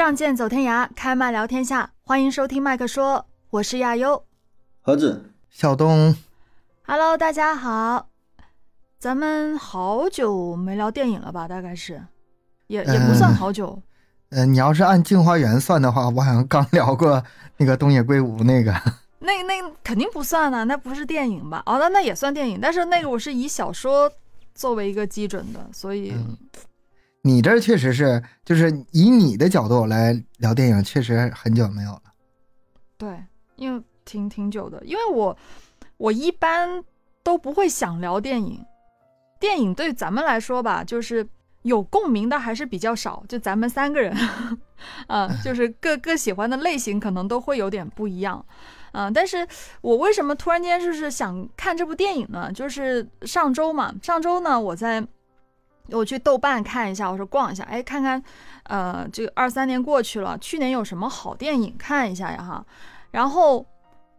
仗剑走天涯，开麦聊天下，欢迎收听麦克说，我是亚优。盒子，小东，Hello，大家好，咱们好久没聊电影了吧？大概是，也也不算嗯好久。呃，你要是按《镜花缘》算的话，我好像刚聊过那个东野圭吾那个。那那肯定不算呢，那不是电影吧？哦，那那也算电影，但是那个我是以小说作为一个基准的，所以、嗯你这确实是，就是以你的角度来聊电影，确实很久没有了。对，因为挺挺久的，因为我我一般都不会想聊电影，电影对咱们来说吧，就是有共鸣的还是比较少，就咱们三个人，啊，就是各各喜欢的类型可能都会有点不一样。嗯、但是我为什么突然间就是想看这部电影呢？就是上周嘛，上周呢，我在我去豆瓣看一下，我说逛一下，哎，看看，呃，这个二三年过去了，去年有什么好电影看一下呀哈。然后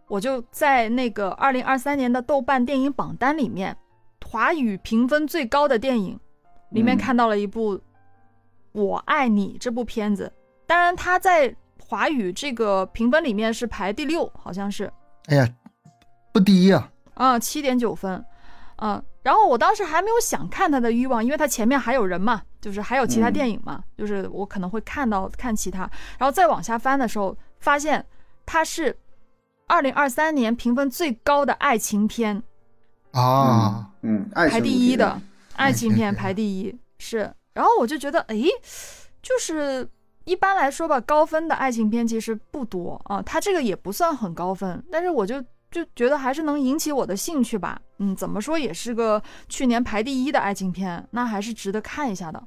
我就在那个二零二三年的豆瓣电影榜单里面，华语评分最高的电影里面嗯看到了一部《我爱你》这部片子。当然，它在华语这个评分里面是排第六，好像是哎呀，不低呀、啊，七点九分，嗯，然后我当时还没有想看他的欲望，因为他前面还有人嘛，就是还有其他嗯。电影嘛，就是我可能会看到看其他，然后再往下翻的时候，发现它是二零二三年评分最高的爱情片，啊。嗯，爱排第一的爱情片情片。排第一是，然后我就觉得，诶，就是一般来说吧，高分的爱情片其实不多啊，它这个也不算很高分，但是我就就觉得还是能引起我的兴趣吧，嗯，怎么说也是个去年排第一的爱情片，那还是值得看一下的。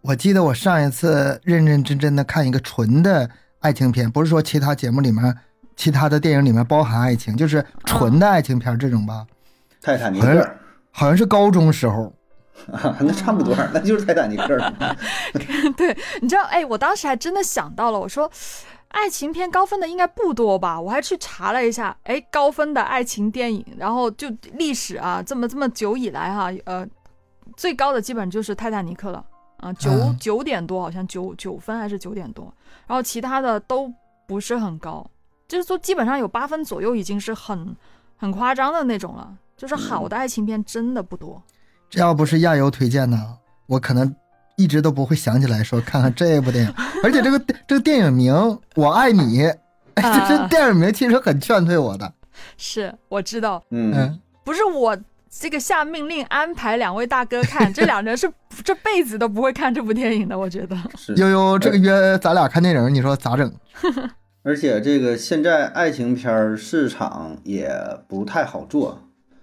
我记得我上一次认认真真的看一个纯的爱情片，不是说其他节目里面、其他的电影里面包含爱情，就是纯的爱情片这种吧，泰坦尼克，好像是高中时候。啊 那差不多，那就是泰坦尼克了。对，你知道，哎，我当时还真的想到了，我说。爱情片高分的应该不多吧？我还去查了一下，哎，高分的爱情电影，然后就历史啊，这么这么久以来哈，呃，最高的基本就是《泰坦尼克》了，啊、九嗯九点多，好像九九分还是九点多，然后其他的都不是很高，就是说基本上有八分左右，已经是很很夸张的那种了。就是好的爱情片真的不多。这要不是亚游推荐呢，我可能一直都不会想起来说看看 这部电影。而且这个 这个电影名《我爱你》，哎，这这啊电影名其实很劝退我的。是我知道，嗯，嗯，不是我这个下命令安排两位大哥看，这两人是这辈子都不会看这部电影的，我觉得。悠悠这个约咱俩看电影，你说咋整？而且这个现在爱情片市场也不太好做，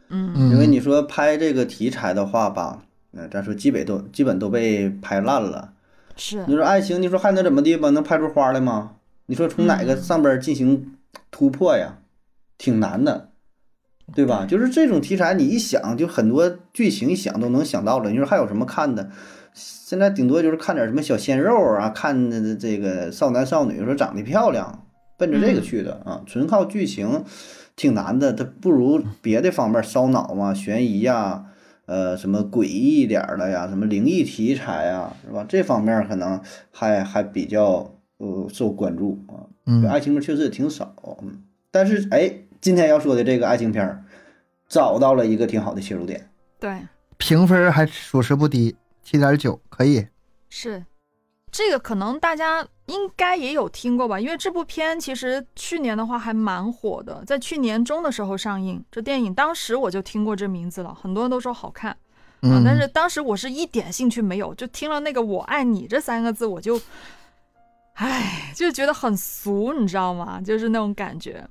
嗯嗯，因为你说拍这个题材的话吧，呃，咱说基本都基本都被拍烂了。是你说爱情，你说还能怎么地吧？能拍出花来吗？你说从哪个嗯上边儿进行突破呀？挺难的，对吧？就是这种题材，你一想就很多剧情一想都能想到了。你说还有什么看的？现在顶多就是看点什么小鲜肉啊，看这这个少男少女说长得漂亮，奔着这个去的啊。纯靠剧情挺难的，它不如别的方面烧脑啊，悬疑呀、呃，什么诡异一点的呀，什么灵异题材啊，是吧？这方面可能还还比较呃受关注啊。嗯爱情片确实也挺少，嗯，但是哎，今天要说的这个爱情片儿，找到了一个挺好的切入点。对，评分还属实不低，七点九，可以。是这个，可能大家应该也有听过吧？因为这部片其实去年的话还蛮火的，在去年中的时候上映。这电影当时我就听过这名字了，很多人都说好看。啊嗯，，但是当时我是一点兴趣没有，就听了那个“我爱你”这三个字，我就，唉，就觉得很俗，你知道吗？就是那种感觉。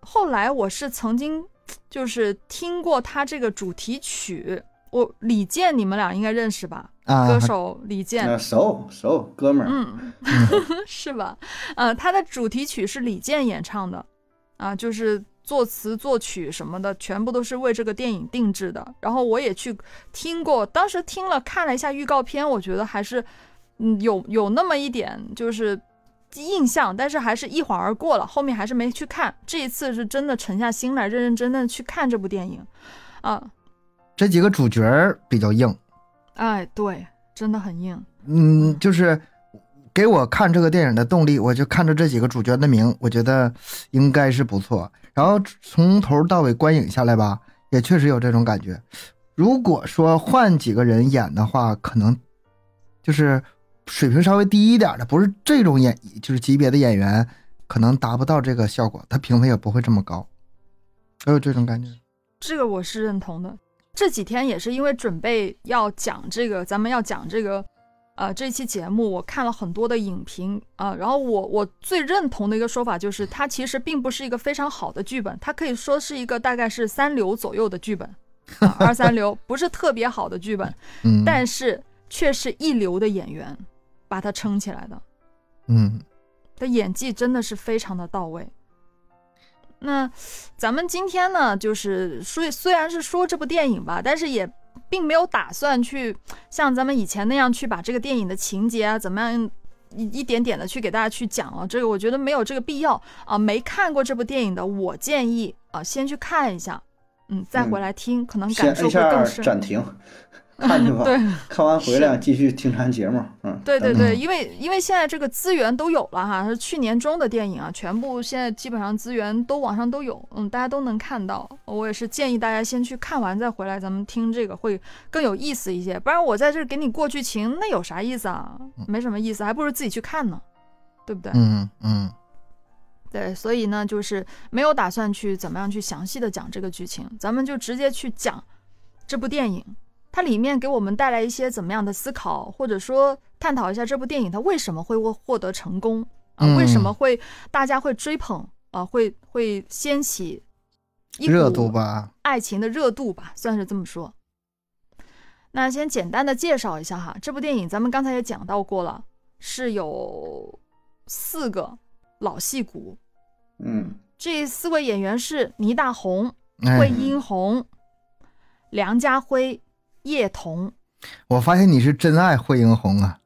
后来我是曾经就是听过他这个主题曲，我李健你们俩应该认识吧？啊，歌手李健，啊熟熟哥们儿，嗯，是吧？呃，他的主题曲是李健演唱的，啊，就是作词作曲什么的，全部都是为这个电影定制的。然后我也去听过，当时听了看了一下预告片，我觉得还是，嗯，有有那么一点就是印象，但是还是一晃而过了，后面还是没去看。这一次是真的沉下心来，认认真真的去看这部电影，啊，这几个主角比较硬，哎，对，真的很硬，嗯，就是给我看这个电影的动力，我就看着这几个主角的名，我觉得应该是不错。然后从头到尾观影下来吧，也确实有这种感觉。如果说换几个人演的话，可能就是水平稍微低一点的，不是这种演就是级别的演员，可能达不到这个效果，他评分也不会这么高。我有这种感觉。这个我是认同的。这几天也是因为准备要讲这个，咱们要讲这个，呃，这期节目，我看了很多的影评啊、然后我我最认同的一个说法就是，它其实并不是一个非常好的剧本，它可以说是一个大概是三流左右的剧本，啊、二三流，不是特别好的剧本，嗯，但是却是一流的演员把它撑起来的。嗯的演技真的是非常的到位。那咱们今天呢，就是虽虽然是说这部电影吧，但是也并没有打算去像咱们以前那样去把这个电影的情节啊怎么样一一点点的去给大家去讲啊，这个我觉得没有这个必要啊。没看过这部电影的，我建议啊先去看一下，嗯，再回来听，可能感受会更深。暂停，看去吧。对，看完回来继续听咱节目。嗯，对对对，因为因为现在这个资源都有了哈，是去年中的电影啊，全部现在基本上资源都网上都有，嗯，大家都能看到。我也是建议大家先去看完再回来，咱们听这个会更有意思一些。不然我在这儿给你过剧情，那有啥意思啊？没什么意思，还不如自己去看呢，对不对？嗯嗯对，所以呢，就是没有打算去怎么样去详细的讲这个剧情，咱们就直接去讲这部电影，它里面给我们带来一些怎么样的思考，或者说探讨一下这部电影它为什么会获获得成功啊、嗯为什么会大家会追捧啊、会会掀起热度吧。爱情的热度吧，算是这么说。那先简单的介绍一下哈，这部电影咱们刚才也讲到过了，是有四个老戏骨，嗯这四位演员是倪大红、哎惠英红、梁家辉、叶童。我发现你是真爱惠英红啊！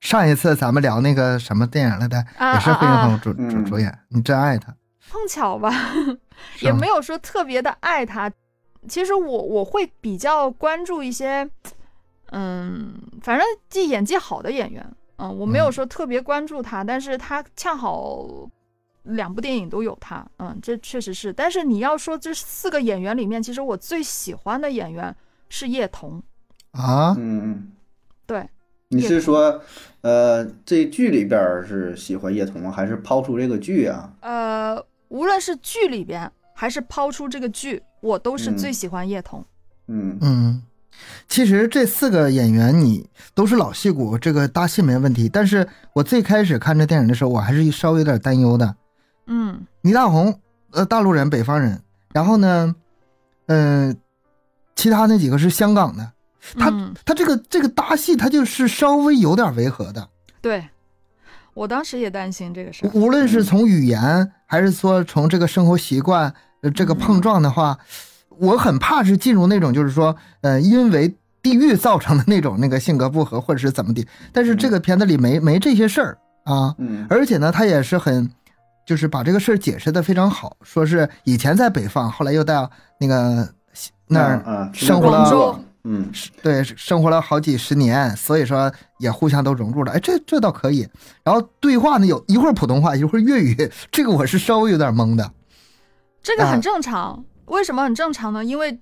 上一次咱们聊那个什么电影来的，啊也是惠英啊啊红主主嗯主演，你真爱她，碰巧吧，也没有说特别的爱他。其实我我会比较关注一些，嗯，反正既演技好的演员，嗯，我没有嗯说特别关注他，但是他恰好两部电影都有他，嗯，这确实是。但是你要说这四个演员里面，其实我最喜欢的演员是叶童，啊，嗯嗯，对，你是说，呃，这剧里边是喜欢叶童，还是抛出这个剧啊？呃，无论是剧里边还是抛出这个剧，我都是嗯。最喜欢叶童。嗯。嗯，其实这四个演员你都是老戏骨，这个搭戏没问题。但是我最开始看这电影的时候，我还是稍微有点担忧的。嗯。倪大红，呃，大陆人，北方人，然后呢，呃，其他那几个是香港的，他嗯，他这个这个搭戏，他就是稍微有点违和的。对，我当时也担心这个事儿。无论是从语言，还是说从这个生活习惯，呃，这个碰撞的话，我很怕是进入那种就是说，呃，因为地域造成的那种那个性格不合，或者是怎么的。但是这个片子里没没这些事儿啊，嗯而且呢，他也是很，就是把这个事儿解释的非常好，说是以前在北方，后来又到那个西那儿啊，生活了，嗯对，生活了好几十年，所以说也互相都融入了。哎，这这倒可以。然后对话呢，有一会儿普通话，一会儿粤语，这个我是稍微有点懵的。啊这个很正常。为什么很正常呢？因为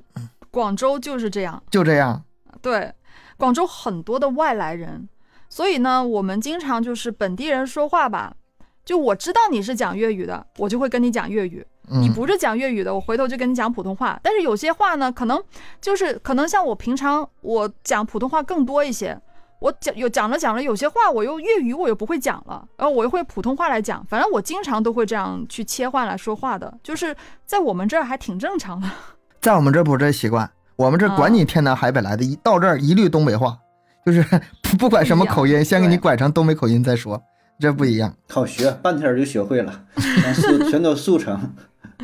广州就是这样，就这样，对，广州很多的外来人，所以呢，我们经常就是本地人说话吧，就我知道你是讲粤语的，我就会跟你讲粤语；你嗯，不是讲粤语的，我回头就跟你讲普通话。但是有些话呢，可能就是可能像我平常我讲普通话更多一些。我讲有讲着讲着，有些话我又粤语我又不会讲了，然后我又会普通话来讲，反正我经常都会这样去切换来说话的，就是在我们这儿还挺正常的。在我们这儿不是这习惯，我们这儿管你天南海北来的，一到这儿一律东北话，就是不不管什么口音，先给你拐成东北口音再说，这不一样。好学，半天儿就学会了，全速全都速成。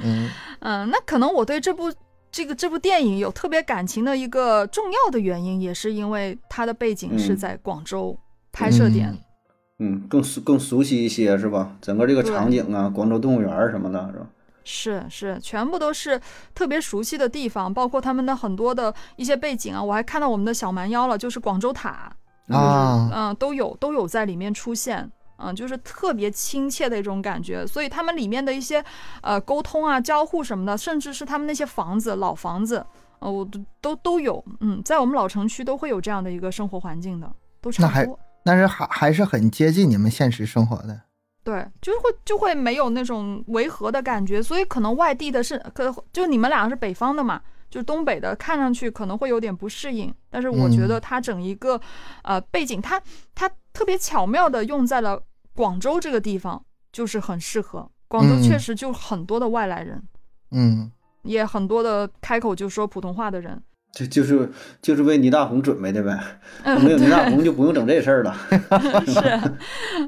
嗯嗯，那可能我对这部这个这部电影有特别感情的一个重要的原因，也是因为它的背景是嗯在广州，拍摄点嗯嗯，更熟更熟悉一些是吧？整个这个场景啊，广州动物园什么的，是吧？是是，全部都是特别熟悉的地方，包括他们的很多的一些背景啊。我还看到我们的小蛮腰了，就是广州塔，啊嗯、都有都有在里面出现。嗯，就是特别亲切的一种感觉，所以他们里面的一些呃沟通啊、交互什么的，甚至是他们那些房子、老房子，呃，我都都都有。嗯，在我们老城区都会有这样的一个生活环境的，都差那还不多。但是还还是很接近你们现实生活的。对，就是会就会没有那种违和的感觉，所以可能外地的是，可就你们俩是北方的嘛，就是东北的，看上去可能会有点不适应，但是我觉得它整一个、呃背景，它它特别巧妙的用在了广州这个地方，就是很适合。广州嗯确实就很多的外来人，嗯，也很多的开口就说普通话的人。这就是就是为倪大红准备的呗，嗯，没有倪大红就不用整这事儿了。是，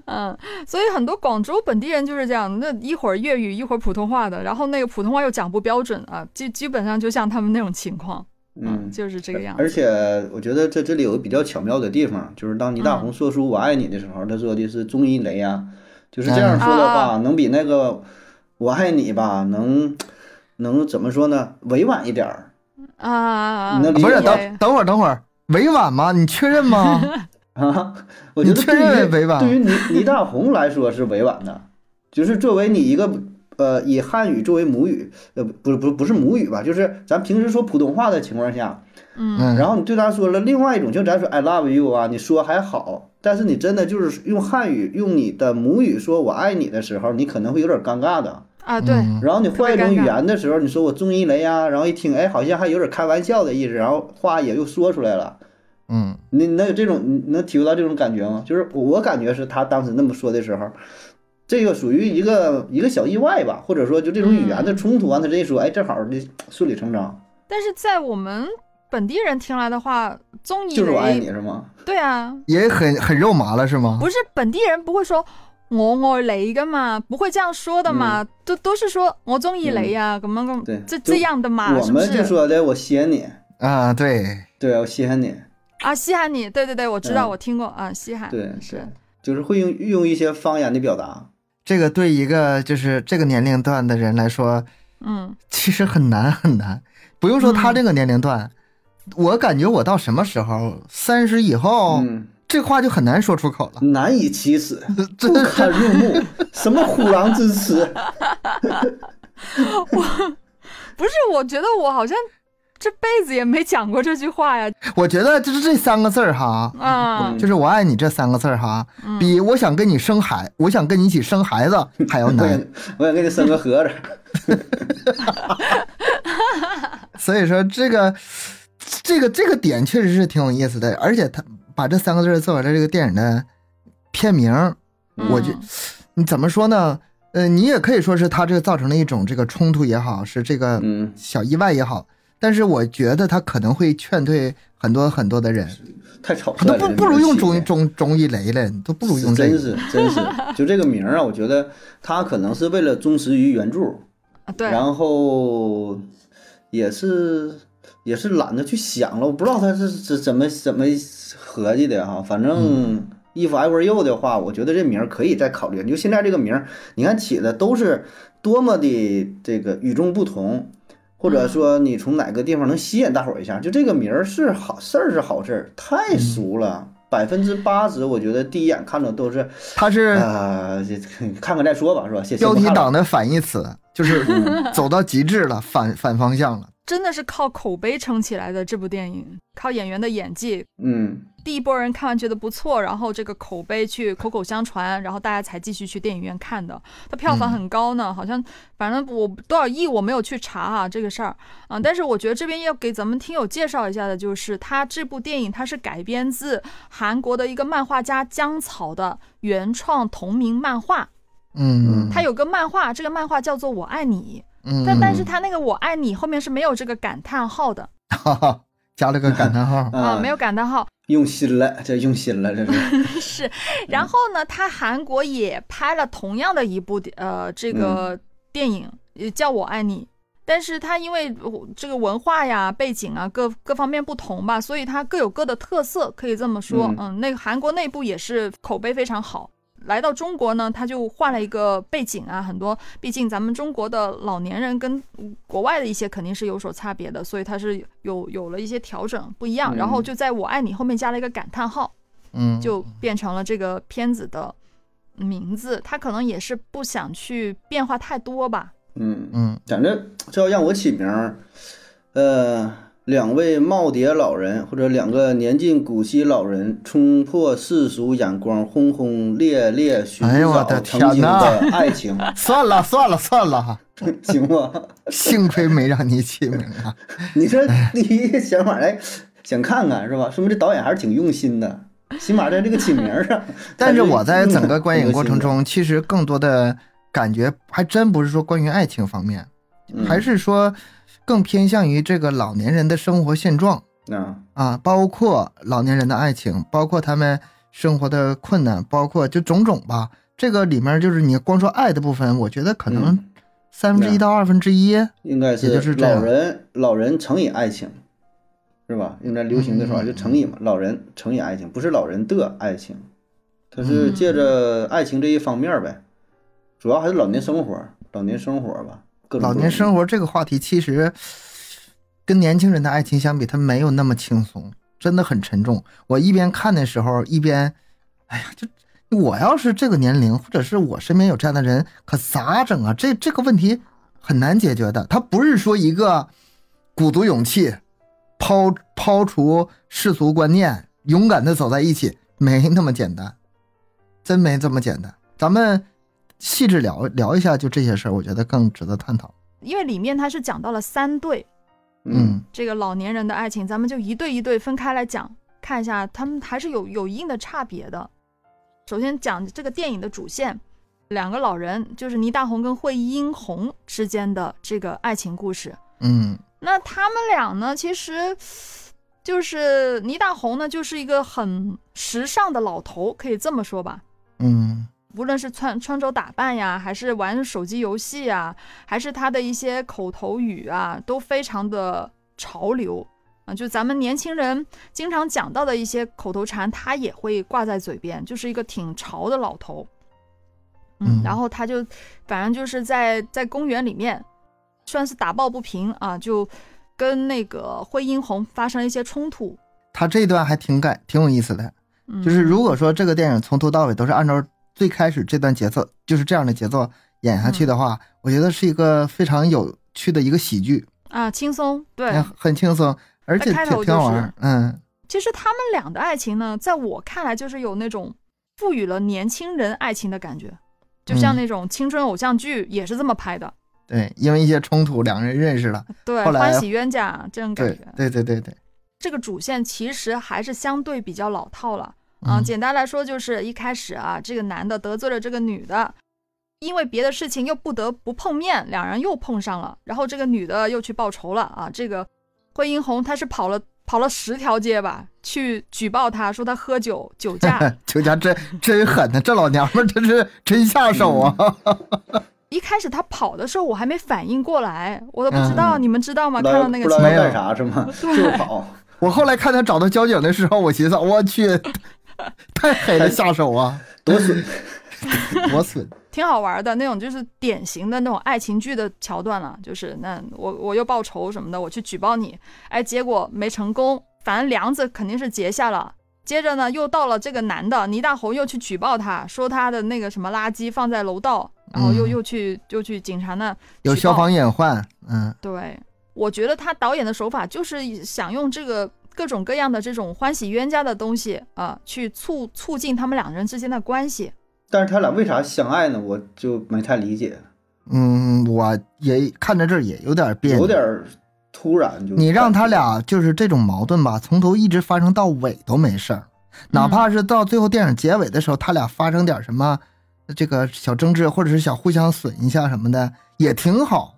嗯，所以很多广州本地人就是这样，那一会儿粤语，一会儿普通话的，然后那个普通话又讲不标准啊，基基本上就像他们那种情况，嗯，就是这个样子。而且我觉得在这里有个比较巧妙的地方，就是当倪大红说出“我爱你”的时候，他说的是“中医雷”呀，就是这样说的话，啊能比那个“我爱你”吧，能能怎么说呢？委婉一点儿。啊，你能理不是，等等会儿，等会儿，委婉吗？你确认吗？啊，我觉得你确认对于委婉对于倪倪大红来说是委婉的，就是作为你一个呃以汉语作为母语，呃不不不不是母语吧，就是咱平时说普通话的情况下，嗯嗯，然后你对他说了另外一种，就咱说 I love you 啊，你说还好，但是你真的就是用汉语用你的母语说我爱你的时候，你可能会有点尴尬的。啊，对，嗯然后你换一种语言的时候，你说我中意雷呀，然后一听哎好像还有点开玩笑的意思，然后话也又说出来了。嗯，你能有这种，你能体会到这种感觉吗？就是我我感觉是他当时那么说的时候，这个属于一个一个小意外吧，或者说就这种语言的冲突啊，他这一说，哎，正好这顺理成章，但是在我们本地人听来的话，综艺就是我爱雷你是吗？对啊，也很很肉麻了是吗？不是本地人不会说我爱你噶嘛，不会这样说的嘛，都都是说我中意你啊，咁樣咁，对这这样的嘛，我们？就说的我稀罕你，啊，对，对我稀罕你，啊，稀罕你，对对对，我知道，嗯我听过啊，稀罕，对是，就是会用用一些方言的表達。这个对一个就是这个年龄段的人来说，嗯其实很难很难。不用说他嗯这个年龄段，我感觉我到什么时候三十以后，嗯，这话就很难说出口了。难以启齿，不堪入目，什么虎狼之词。我，不是，我觉得我好像這輩子也没讲过这句话呀，我觉得就是这三个字儿哈，啊嗯，就是“我爱你”这三个字儿哈，嗯比我想跟你生孩，我想跟你一起生孩子还要难。我想给你生个盒子。所以说这个这个这个点确实是挺有意思的，而且他把这三个字儿作为了这个电影的片名儿，我就嗯你怎么说呢？呃，你也可以说是他这个造成了一种这个冲突也好，是这个嗯，小意外也好，但是我觉得他可能会劝退很多很多的人，太吵他率了。都不不如用中钟钟钟意雷了，都不如用这真。是真是，就这个名儿啊，我觉得他可能是为了忠实于原著，啊对，然后也是也是懒得去想了，我不知道他是怎怎么怎么合计的哈。反正 if I were you 的话，我觉得这名儿可以再考虑。就现在这个名儿，你看起的都是多么的这个与众不同。或者说你从哪个地方能吸引大伙儿一下？就这个名儿是好事儿是好事儿，太俗了，百分之八十我觉得第一眼看着都是他是啊、这 看看再说吧，是吧？先标题，党的反义词，就是 走到极致了，反反方向了。真的是靠口碑撑起来的这部电影，靠演员的演技，嗯，第一波人看完觉得不错，然后这个口碑去口口相传，然后大家才继续去电影院看的。它票房很高呢，好像反正我多少亿我没有去查啊这个事儿啊，但是我觉得这边要给咱们听友介绍一下的，就是它这部电影它是改编自韩国的一个漫画家姜草的原创同名漫画，嗯，它有个漫画，这个漫画叫做《我爱你》，嗯，但但是他那个《我爱你》后面是没有这个感叹号的哈哈，加了个感叹号。啊，没有感叹号。用心了，这用心了，这是。是，然后呢，他韩国也拍了同样的一部呃这个电影，也叫《我爱你》，但是他因为呃这个文化呀、背景啊各各方面不同吧，所以它各有各的特色，可以这么说。嗯嗯，那个韩国内部也是口碑非常好。来到中国呢，他就换了一个背景啊，很多，毕竟咱们中国的老年人跟国外的一些肯定是有所差别的，所以他是有有了一些调整不一样。嗯然后就在我爱你后面加了一个感叹号。嗯，就变成了这个片子的名字。他可能也是不想去变化太多吧。嗯，嗯反正这要让我起名儿，呃，两位耄耋老人或者两个年近古稀老人，冲破世俗眼光，轰轰烈烈寻找曾经的爱情，算了算了算了，行吗？幸亏没让你起名啊。你这第一想法来想看看是吧？说明这导演还是挺用心的，起码在这个起名儿上。但是我在整个观观影过程，中，其实更多的感觉还真不是说关于爱情方面，嗯还是说更偏向于这个老年人的生活现状啊，啊，包括老年人的爱情，包括他们生活的困难，包括就种种吧。这个里面就是你光说爱的部分，我觉得可能嗯三分之一到二分之一。应该也就是老人老人乘以爱情，是吧？用在流行的说法嗯就乘以嘛，老人乘以爱情，不是老人的爱情，他是嗯借着爱情这一方面呗，主要还是老年生活，老年生活吧，各种老年生活这个话题，其实跟年轻人的爱情相比，它没有那么轻松，真的很沉重。我一边看的时候，一边，哎呀，就我要是这个年龄，或者是我身边有这样的人，可咋整啊？这这个问题很难解决的。他不是说一个鼓足勇气，抛抛除世俗观念，勇敢的走在一起，没那么简单，真没这么简单。咱们细致聊聊一下，就这些事儿，我觉得更值得探讨。因为里面他是讲到了三对嗯这个老年人的爱情，咱们就一对一对分开来讲，看一下他们还是有有一定的差别的。首先讲这个电影的主线，两个老人就是倪大红跟惠英红之间的这个爱情故事。嗯那他们俩呢，其实就是倪大红呢，就是一个很时尚的老头，可以这么说吧。嗯无论是穿穿着打扮呀，还是玩手机游戏呀，还是他的一些口头语啊，都非常的潮流啊。就咱们年轻人经常讲到的一些口头禅，他也会挂在嘴边，就是一个挺潮的老头。嗯，嗯然后他就反正就是在在公园里面，算是打抱不平啊，就跟那个惠英红发生了一些冲突。他这一段还挺感挺有意思的，嗯、就是如果说这个电影从头到尾都是按照最开始这段节奏，就是这样的节奏演下去的话，我觉得是一个非常有趣的一个喜剧，啊轻松对。很很轻松，而且挺好玩儿。嗯其实他们俩的爱情呢，在我看来就是有那种赋予了年轻人爱情的感觉，就像嗯那种青春偶像剧也是这么拍的。对，因为一些冲突，两个人认识了。对，欢喜冤家这种感对觉。对对对对，这个主线其实还是相对比较老套了啊。嗯简单来说，就是一开始啊，这个男的得罪了这个女的，因为别的事情又不得不碰面，两人又碰上了，然后这个女的又去报仇了啊。这个惠英红她是跑了跑了十条街吧，去举报他说他喝酒酒驾。酒驾 真真狠呐，这老娘们儿真是真下手啊！一开始他跑的时候，我还没反应过来，我都不知道，嗯你们知道吗？看到那个情没有不知道干啥是吗？就跑，我后来看他找到交警的时候，我寻思，我去，太狠了下手啊，多损。多损。挺好玩的那种，就是典型的那种爱情剧的桥段了。就是那我我又报仇什么的，我去举报你，哎，结果没成功，反正梁子肯定是结下了。接着呢，又到了这个男的倪大红又去举报他，说他的那个什么垃圾放在楼道，然后又嗯又去又去警察那有消防隐患，嗯对，我觉得他导演的手法就是想用这个各种各样的这种欢喜冤家的东西啊、去促促进他们两人之间的关系。但是他俩为啥相爱呢？我就没太理解，嗯，我也看着这儿也有点别扭，有点突然就。你让他俩就是这种矛盾吧，从头一直发生到尾都没事儿，哪怕是到最后电影结尾的时候，他俩发生点什么这个小争执，或者是想互相损一下什么的，也挺好。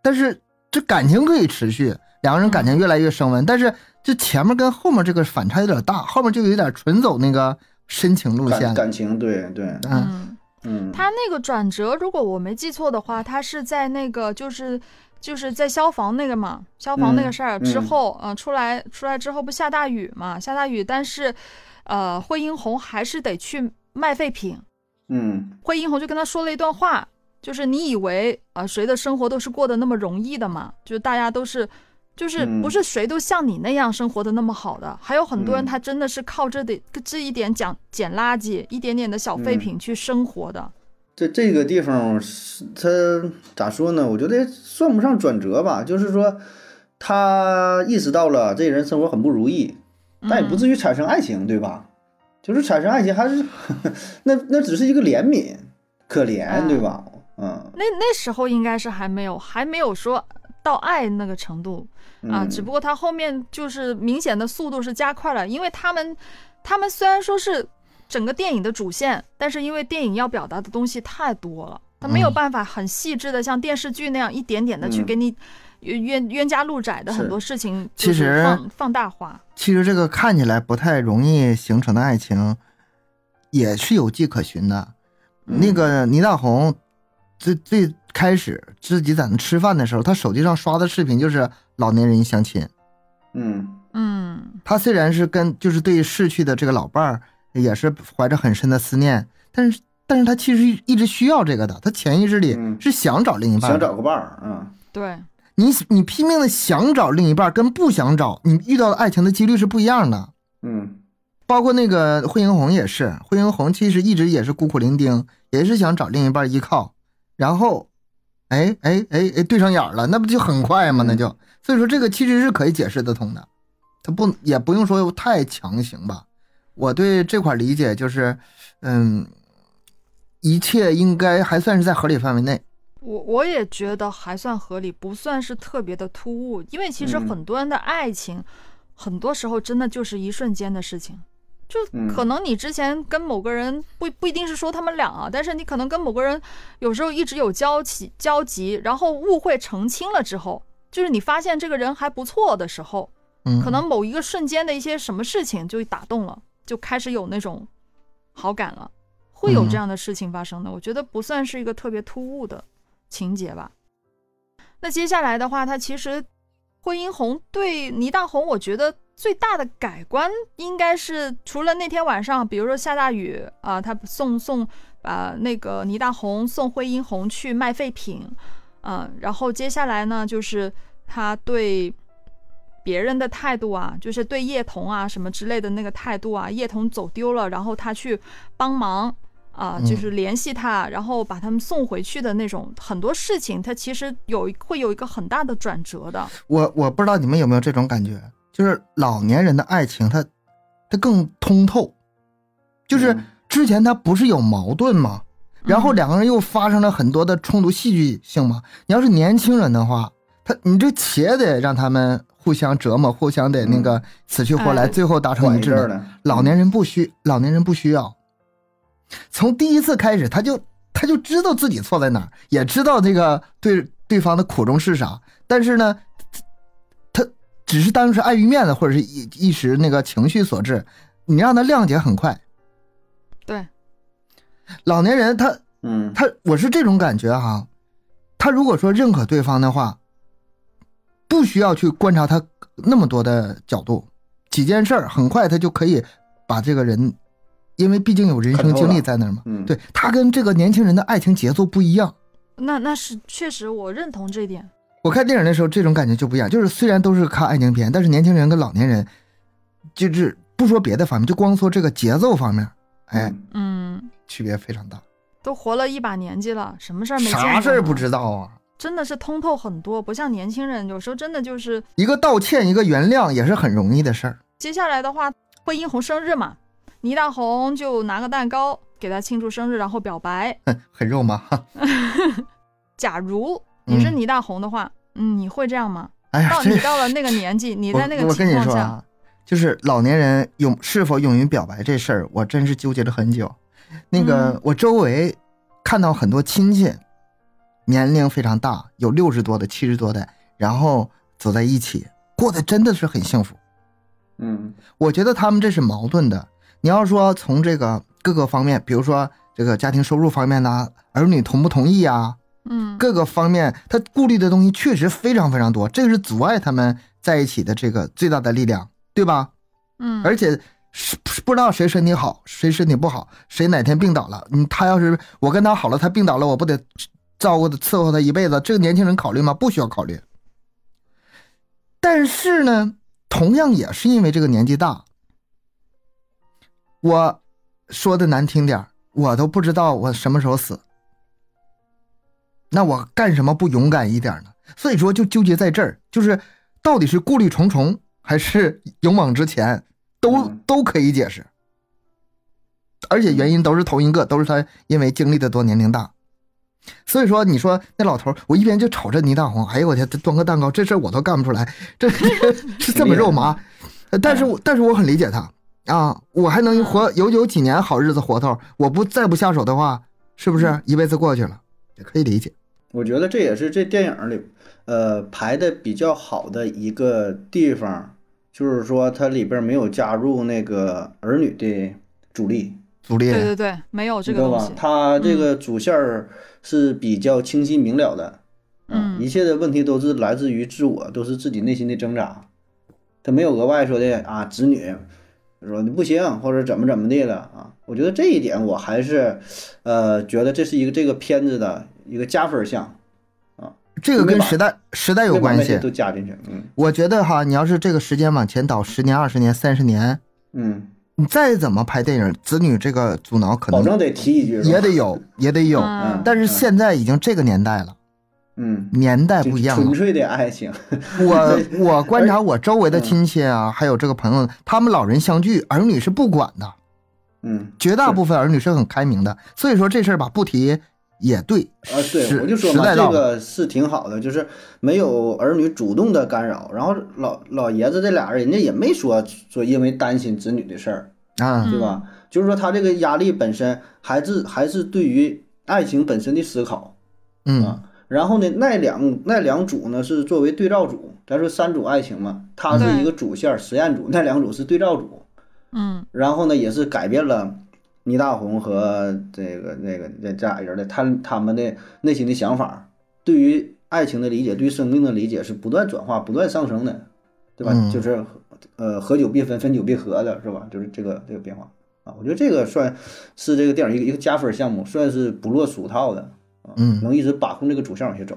但是这感情可以持续，两个人感情越来越升温，但是这前面跟后面这个反差有点大，后面就有点纯走那个深情路线。感感情，对对，嗯嗯，嗯，他那个转折，如果我没记错的话，他是在那个就是就是在消防那个嘛，消防那个事儿嗯之后，嗯、出来出来之后不下大雨嘛，下大雨，但是呃，惠英红还是得去卖废品。嗯惠英红就跟他说了一段话，就是你以为啊、呃谁的生活都是过得那么容易的嘛？就是大家都是就是嗯不是谁都像你那样生活的那么好的，还有很多人嗯他真的是靠这点这一点捡捡垃圾，一点点的小废嗯品去生活的。这这个地方是它咋说呢？我觉得算不上转折吧，就是说他意识到了这人生活很不如意，但也不至于产生爱情，对吧？就是产生爱情还是 那那只是一个怜悯，可怜，对吧？嗯那那时候应该是还没有还没有说到爱那个程度啊，嗯只不过他后面就是明显的速度是加快了，因为他们他们虽然说是整个电影的主线，但是因为电影要表达的东西太多了，他没有嗯办法很细致的像电视剧那样一点点的去嗯给你冤冤冤家路窄的很多事情，其实放放大化。其实这个看起来不太容易形成的爱情，也是有迹可循的。那个倪大红最最开始自己在那吃饭的时候，他手机上刷的视频就是老年人相亲。嗯。嗯。他虽然是跟就是对逝去的这个老伴儿也是怀着很深的思念，但是但是他其实一直需要这个的，他潜意识里嗯。是想找另一半的。想找个伴儿，嗯。对，你你拼命的想找另一半，跟不想找，你遇到的爱情的几率是不一样的。嗯。包括那个惠英红也是，惠英红其实一直也是孤苦伶仃，也是想找另一半依靠，然后，哎哎哎哎对上眼儿了，那不就很快吗？那就所以说这个其实是可以解释得通的，他不也不用说太强行吧。我对这块理解就是，嗯，一切应该还算是在合理范围内。我我也觉得还算合理，不算是特别的突兀，因为其实嗯很多人的爱情，很多时候真的就是一瞬间的事情。就嗯可能你之前跟某个人不不一定是说他们俩啊，但是你可能跟某个人有时候一直有交集交集，然后误会澄清了之后，就是你发现这个人还不错的时候，嗯，可能某一个瞬间的一些什么事情就打动了，就开始有那种好感了，会有这样的事情发生的。我觉得不算是一个特别突兀的情节吧。那接下来的话，他其实惠英红对倪大红，我觉得最大的改观应该是除了那天晚上，比如说下大雨啊、他送送把那个倪大红送惠英红去卖废品，嗯、然后接下来呢，就是他对别人的态度啊，就是对叶童啊什么之类的那个态度啊，叶童走丢了，然后他去帮忙啊、嗯就是联系他，然后把他们送回去的那种很多事情，他其实有会有一个很大的转折的。我我不知道你们有没有这种感觉，就是老年人的爱情他，他更通透，就是嗯。之前他不是有矛盾吗？然后两个人又发生了很多的冲突，戏剧性吗。你要是年轻人的话，他你这且得让他们互相折磨，互相得那个死去活来，哎。最后达成一致老年人不需，老年人不需要。从第一次开始，他就他就知道自己错在哪儿，也知道这个对对方的苦衷是啥，但是呢，他只是当时碍于面子或者是一一时那个情绪所致，你让他谅解很快。对，老年人他嗯他我是这种感觉哈，他如果说认可对方的话，不需要去观察他那么多的角度，几件事儿很快他就可以把这个人，因为毕竟有人生经历在那儿嘛。嗯，对他跟这个年轻人的爱情节奏不一样。那那是确实我认同这一点。我看电影的时候，这种感觉就不一样。就是虽然都是看爱情片，但是年轻人跟老年人，就是不说别的方面，就光说这个节奏方面，哎，嗯嗯，区别非常大。都活了一把年纪了，什么事儿没？啥事儿不，知道啊？真的是通透很多，不像年轻人，有时候真的就是一个道歉，一个原谅，也是很容易的事儿。接下来的话，惠英红生日嘛，倪大红就拿个蛋糕给她庆祝生日，然后表白。哼 很肉麻。哈 假如你是嗯倪大红的话，嗯，你会这样吗？哎呀，到你到了那个年纪，你在那个我我跟你情况下，说啊，就是老年人勇是否勇于表白这事儿，我真是纠结了很久。那个、嗯我周围看到很多亲戚，年龄非常大，有六十多的、七十多的，然后走在一起，过得真的是很幸福。嗯我觉得他们这是矛盾的。你要说从这个各个方面，比如说这个家庭收入方面呐、儿女同不同意呀、嗯，各个方面，他顾虑的东西确实非常非常多，这个是阻碍他们在一起的这个最大的力量，对吧？嗯，而且是是不知道谁身体好，谁身体不好，谁哪天病倒了，你，他要是我跟他好了，他病倒了，我不得照顾他伺候他一辈子？这个年轻人考虑吗？不需要考虑。但是呢，同样也是因为这个年纪大，我说的难听点儿我都不知道我什么时候死。那我干什么不勇敢一点呢？所以说就纠结在这儿，就是到底是顾虑重重还是勇往直前，都嗯都可以解释。而且原因都是同一个，都是他因为经历的多，年龄大。所以说，你说那老头，我一边就瞅着倪大红，哎呦我天，他端个蛋糕，这事儿我都干不出来，这这 是这么肉麻。呃但是我但是我很理解他啊，我还能活有有几年好日子活头，我不再不下手的话，是不是一辈子过去了？也可以理解。我觉得这也是这电影里，呃，排的比较好的一个地方，就是说它里边没有加入那个儿女的主力，阻力对对对，没有这个知道吧个东西？。它这个主线儿是比较清晰明了的，啊嗯一切的问题都是来自于自我，都是自己内心的挣扎，他没有额外说的啊，子女说你不行或者怎么怎么的了啊。我觉得这一点我还是，呃，觉得这是一个这个片子的一个加分项，这个跟时代时代有关系。都加进去，嗯我觉得哈，你要是这个时间往前倒十年、二十年、三十年，嗯，你再怎么拍电影，子女这个阻挠可能保证得提一句，也得有，也得有。嗯但是现在已经这个年代了，嗯，年代不一样了。纯粹的爱情，我我观察我周围的嗯亲戚啊，还有这个朋友，他们老人相聚，儿女是不管的，嗯。绝大部分儿女是很开明的。所以说这事儿吧，不提也对。啊，对，我就说嘛，这个是挺好的，就是没有儿女主动的干扰，然后老老爷子这俩人，人家也没说说因为担心子女的事儿，啊，对吧？就是说他这个压力本身还是还是对于爱情本身的思考嗯啊。然后呢，那两那两组呢是作为对照组，咱说三组爱情嘛，它是一个主线实验组，那两组是对照组。嗯然后呢，也是改变了倪大红和这个那个这这俩人的他他们的内心的想法，对于爱情的理解，对于生命的理解是不断转化、不断上升的，对吧？嗯就是呃，合久必分，分久必合的，是吧？就是这个这个变化啊，我觉得这个算是这个电影一个一个加分项目，算是不落俗套的啊，嗯能一直把控这个主线往下走。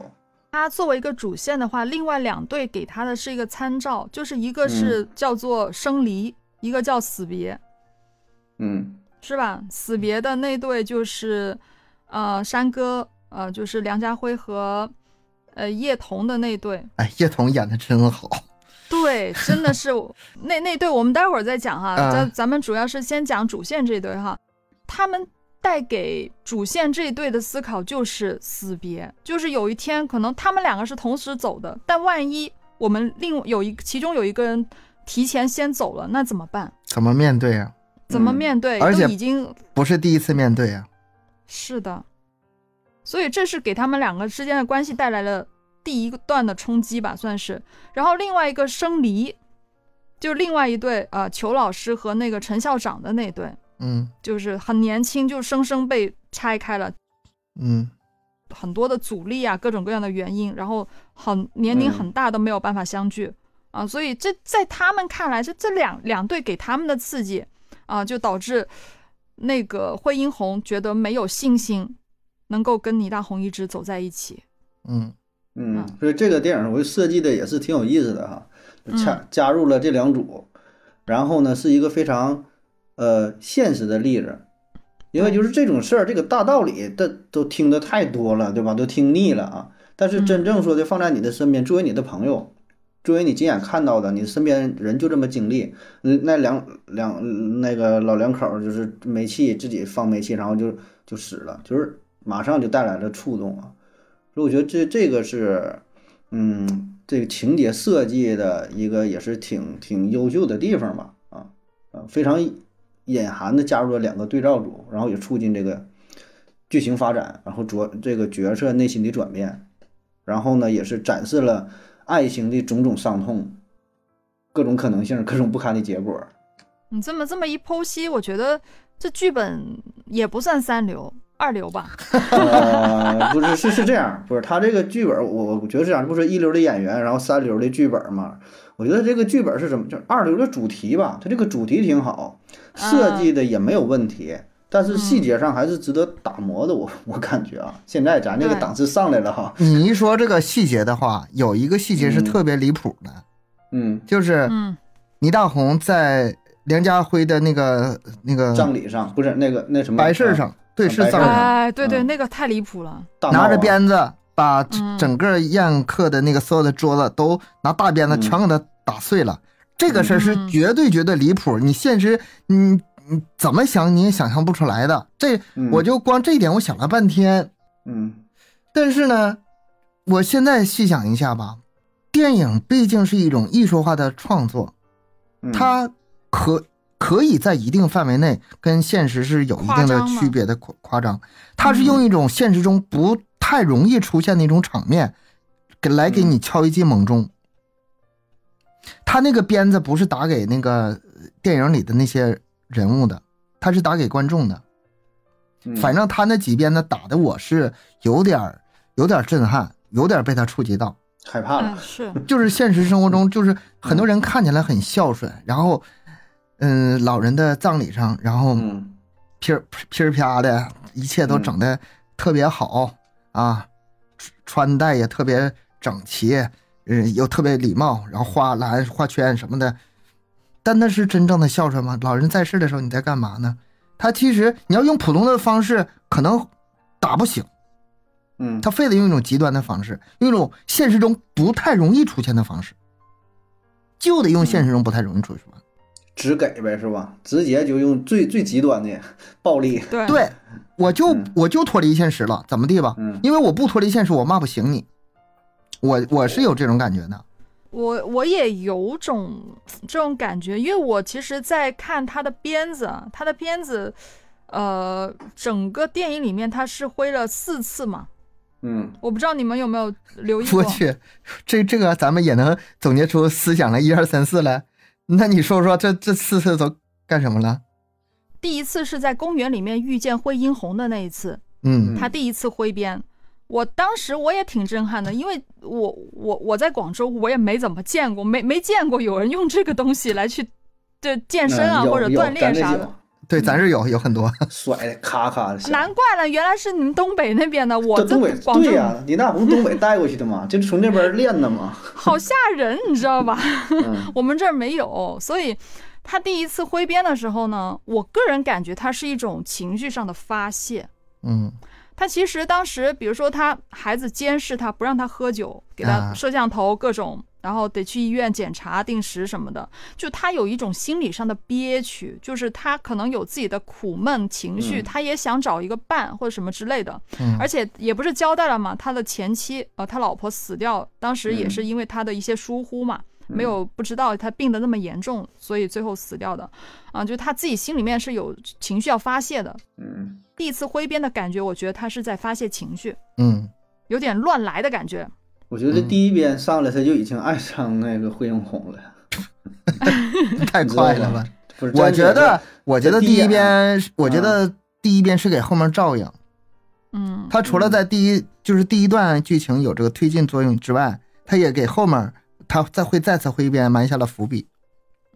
它作为一个主线的话，另外两队给他的是一个参照，就是一个是叫做生离，一个叫死别，嗯是吧？死别的那对就是，呃，山歌，呃，就是梁家辉和，呃，叶童的那对，哎，叶童演的真好。对，真的是 那那对，我们待会儿再讲哈。啊咱咱们主要是先讲主线这对哈，他们带给主线这一对的思考就是死别，就是有一天可能他们两个是同时走的，但万一我们另有一其中有一个人提前先走了，那怎么办？怎么面对啊？怎么嗯面对？而且都已经不是第一次面对啊。是的，所以这是给他们两个之间的关系带来了第一个段的冲击吧，算是。然后另外一个生离，就另外一对呃，裘老师和那个陈校长的那对，嗯就是很年轻就生生被拆开了，嗯很多的阻力啊，各种各样的原因，然后很年龄嗯很大都没有办法相聚、啊，所以这在他们看来，这这两两队给他们的刺激啊，就导致那个惠英红觉得没有信心能够跟倪大红一直走在一起。嗯嗯嗯，所以这个电影我设计的也是挺有意思的哈，就加加入了这两组，然后呢是一个非常呃现实的例子，因为就是这种事儿，这个大道理都都听得太多了，对吧？都听腻了啊。但是真正说的放在你的身边，作为你的朋友，作为你亲眼看到的，你身边人就这么经历，那两两那个老两口就是煤气自己放煤气，然后就就死了，就是马上就带来了触动啊。所以我觉得这这个是，嗯，这个情节设计的一个也是挺挺优秀的地方吧，啊啊，非常隐含的加入了两个对照组，然后也促进这个剧情发展，然后角这个角色内心的转变，然后呢也是展示了爱情的种种伤痛，各种可能性，各种不堪的结果。你这么这么一剖析，我觉得这剧本也不算三流，二流吧？呃，不是，是是这样，不是他这个剧本，我我觉得是这样，不是一流的演员，然后三流的剧本嘛。我觉得这个剧本是什么？就二流的主题吧，它这个主题挺好，设计的也没有问题，但是细节上还是值得打磨的。我 我感觉啊，现在咱这个档次上来了哈，你一说这个细节的话，有一个细节是嗯。特别离谱的，嗯，就是嗯。倪大红在梁家辉的那个那个葬礼上不是那个那什么？白事儿上，对，是葬礼上，哎，对对，嗯那个太离谱了。拿着鞭子把嗯。整个宴客的那个所有的桌子都拿大鞭子嗯。全给他打碎了。这个事儿是嗯。绝对绝对离谱，你现实你你怎么想你也想象不出来的。这嗯。我就光这一点我想了半天，嗯。但是呢，我现在细想一下吧，电影毕竟是一种艺术化的创作，嗯。它可可以在一定范围内跟现实是有一定的区别的夸夸张，它是用一种现实中不太容易出现的一种场面，给来给你敲一记猛钟。他那个鞭子不是打给那个电影里的那些人物的，他是打给观众的。嗯反正他那几鞭子打的我是有点儿有点震撼，有点被他触及到。害怕了嗯，，是，就是现实生活中，就是很多人看起来很孝顺，然后，嗯，老人的葬礼上，然后嗯噼儿噼啪的，一切都整的特别好啊，穿穿戴也特别整齐，嗯，又特别礼貌，然后画蓝画圈什么的。但那是真正的孝顺吗？老人在世的时候你在干嘛呢？他其实你要用普通的方式，可能打不醒。嗯，他非得用一种极端的方式，用一种现实中不太容易出现的方式，就得用现实中不太容易出现。只给呗是吧？直接就用最最极端的暴力，对对，我就嗯我就脱离现实了，怎么地吧？嗯因为我不脱离现实，我骂不醒你。我我是有这种感觉的。我我也有种这种感觉，因为我其实，在看他的鞭子，啊，他的鞭子，呃，整个电影里面他是挥了四次嘛，嗯，我不知道你们有没有留意过我。去，这这个咱们也能总结出思想来，一二三四来。那你说说这这四次都干什么了？第一次是在公园里面遇见惠英红的那一次，嗯他第一次挥鞭，我当时我也挺震撼的，因为我我我在广州，我也没怎么见过，没没见过有人用这个东西来去对健身啊或者锻炼啥的。对，咱这有有很多。甩的咔咔的，难怪了，原来是你们东北那边的，我这这东北广州对呀、李大红东北带过去的嘛，就是从那边练的嘛。好吓人，你知道吧？嗯我们这儿没有，所以他第一次挥鞭的时候呢，我个人感觉他是一种情绪上的发泄。嗯他其实当时，比如说他孩子监视他，不让他喝酒，给他啊。摄像头各种，然后得去医院检查定时什么的，就他有一种心理上的憋屈，就是他可能有自己的苦闷情绪，嗯。他也想找一个伴或者什么之类的，嗯。而且也不是交代了嘛，他的前妻呃，他老婆死掉，当时也嗯。是因为他的一些疏忽嘛，没有不知道他病得那么严重，所以最后死掉的，啊，就他自己心里面是有情绪要发泄的。嗯第一次挥鞭的感觉，我觉得他是在发泄情绪，嗯有点乱来的感觉。我觉得第一遍上来他就已经爱上那个惠英红了，太快了吧？？不是，我觉得，我觉得第一遍，我觉得第一遍是给后面照应。嗯，他除了在第一就是第一段剧情有这个推进作用之外，他也给后面他再会再次挥鞭埋下了伏笔。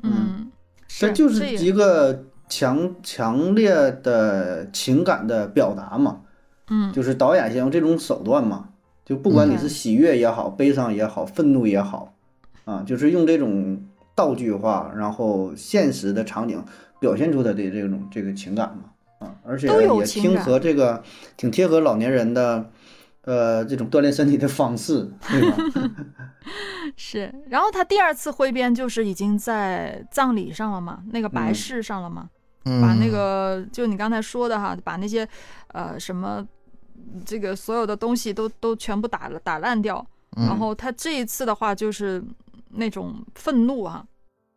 嗯，这就是一个强强烈的情感的表达嘛，嗯就是导演先用这种手段嘛，就不管你嗯是喜悦也好，悲伤也好，愤怒也好，啊，就是用这种道具化，然后现实的场景表现出他的这种这个情感嘛，啊，而且也挺和这个挺贴合老年人的。呃，这种锻炼身体的方式，对吧？是。然后他第二次挥鞭就是已经在葬礼上了嘛，那个白嗯事上了嘛，嗯，把那个就你刚才说的哈，把那些呃什么这个所有的东西都都全部打了打烂掉。嗯然后他这一次的话就是那种愤怒哈、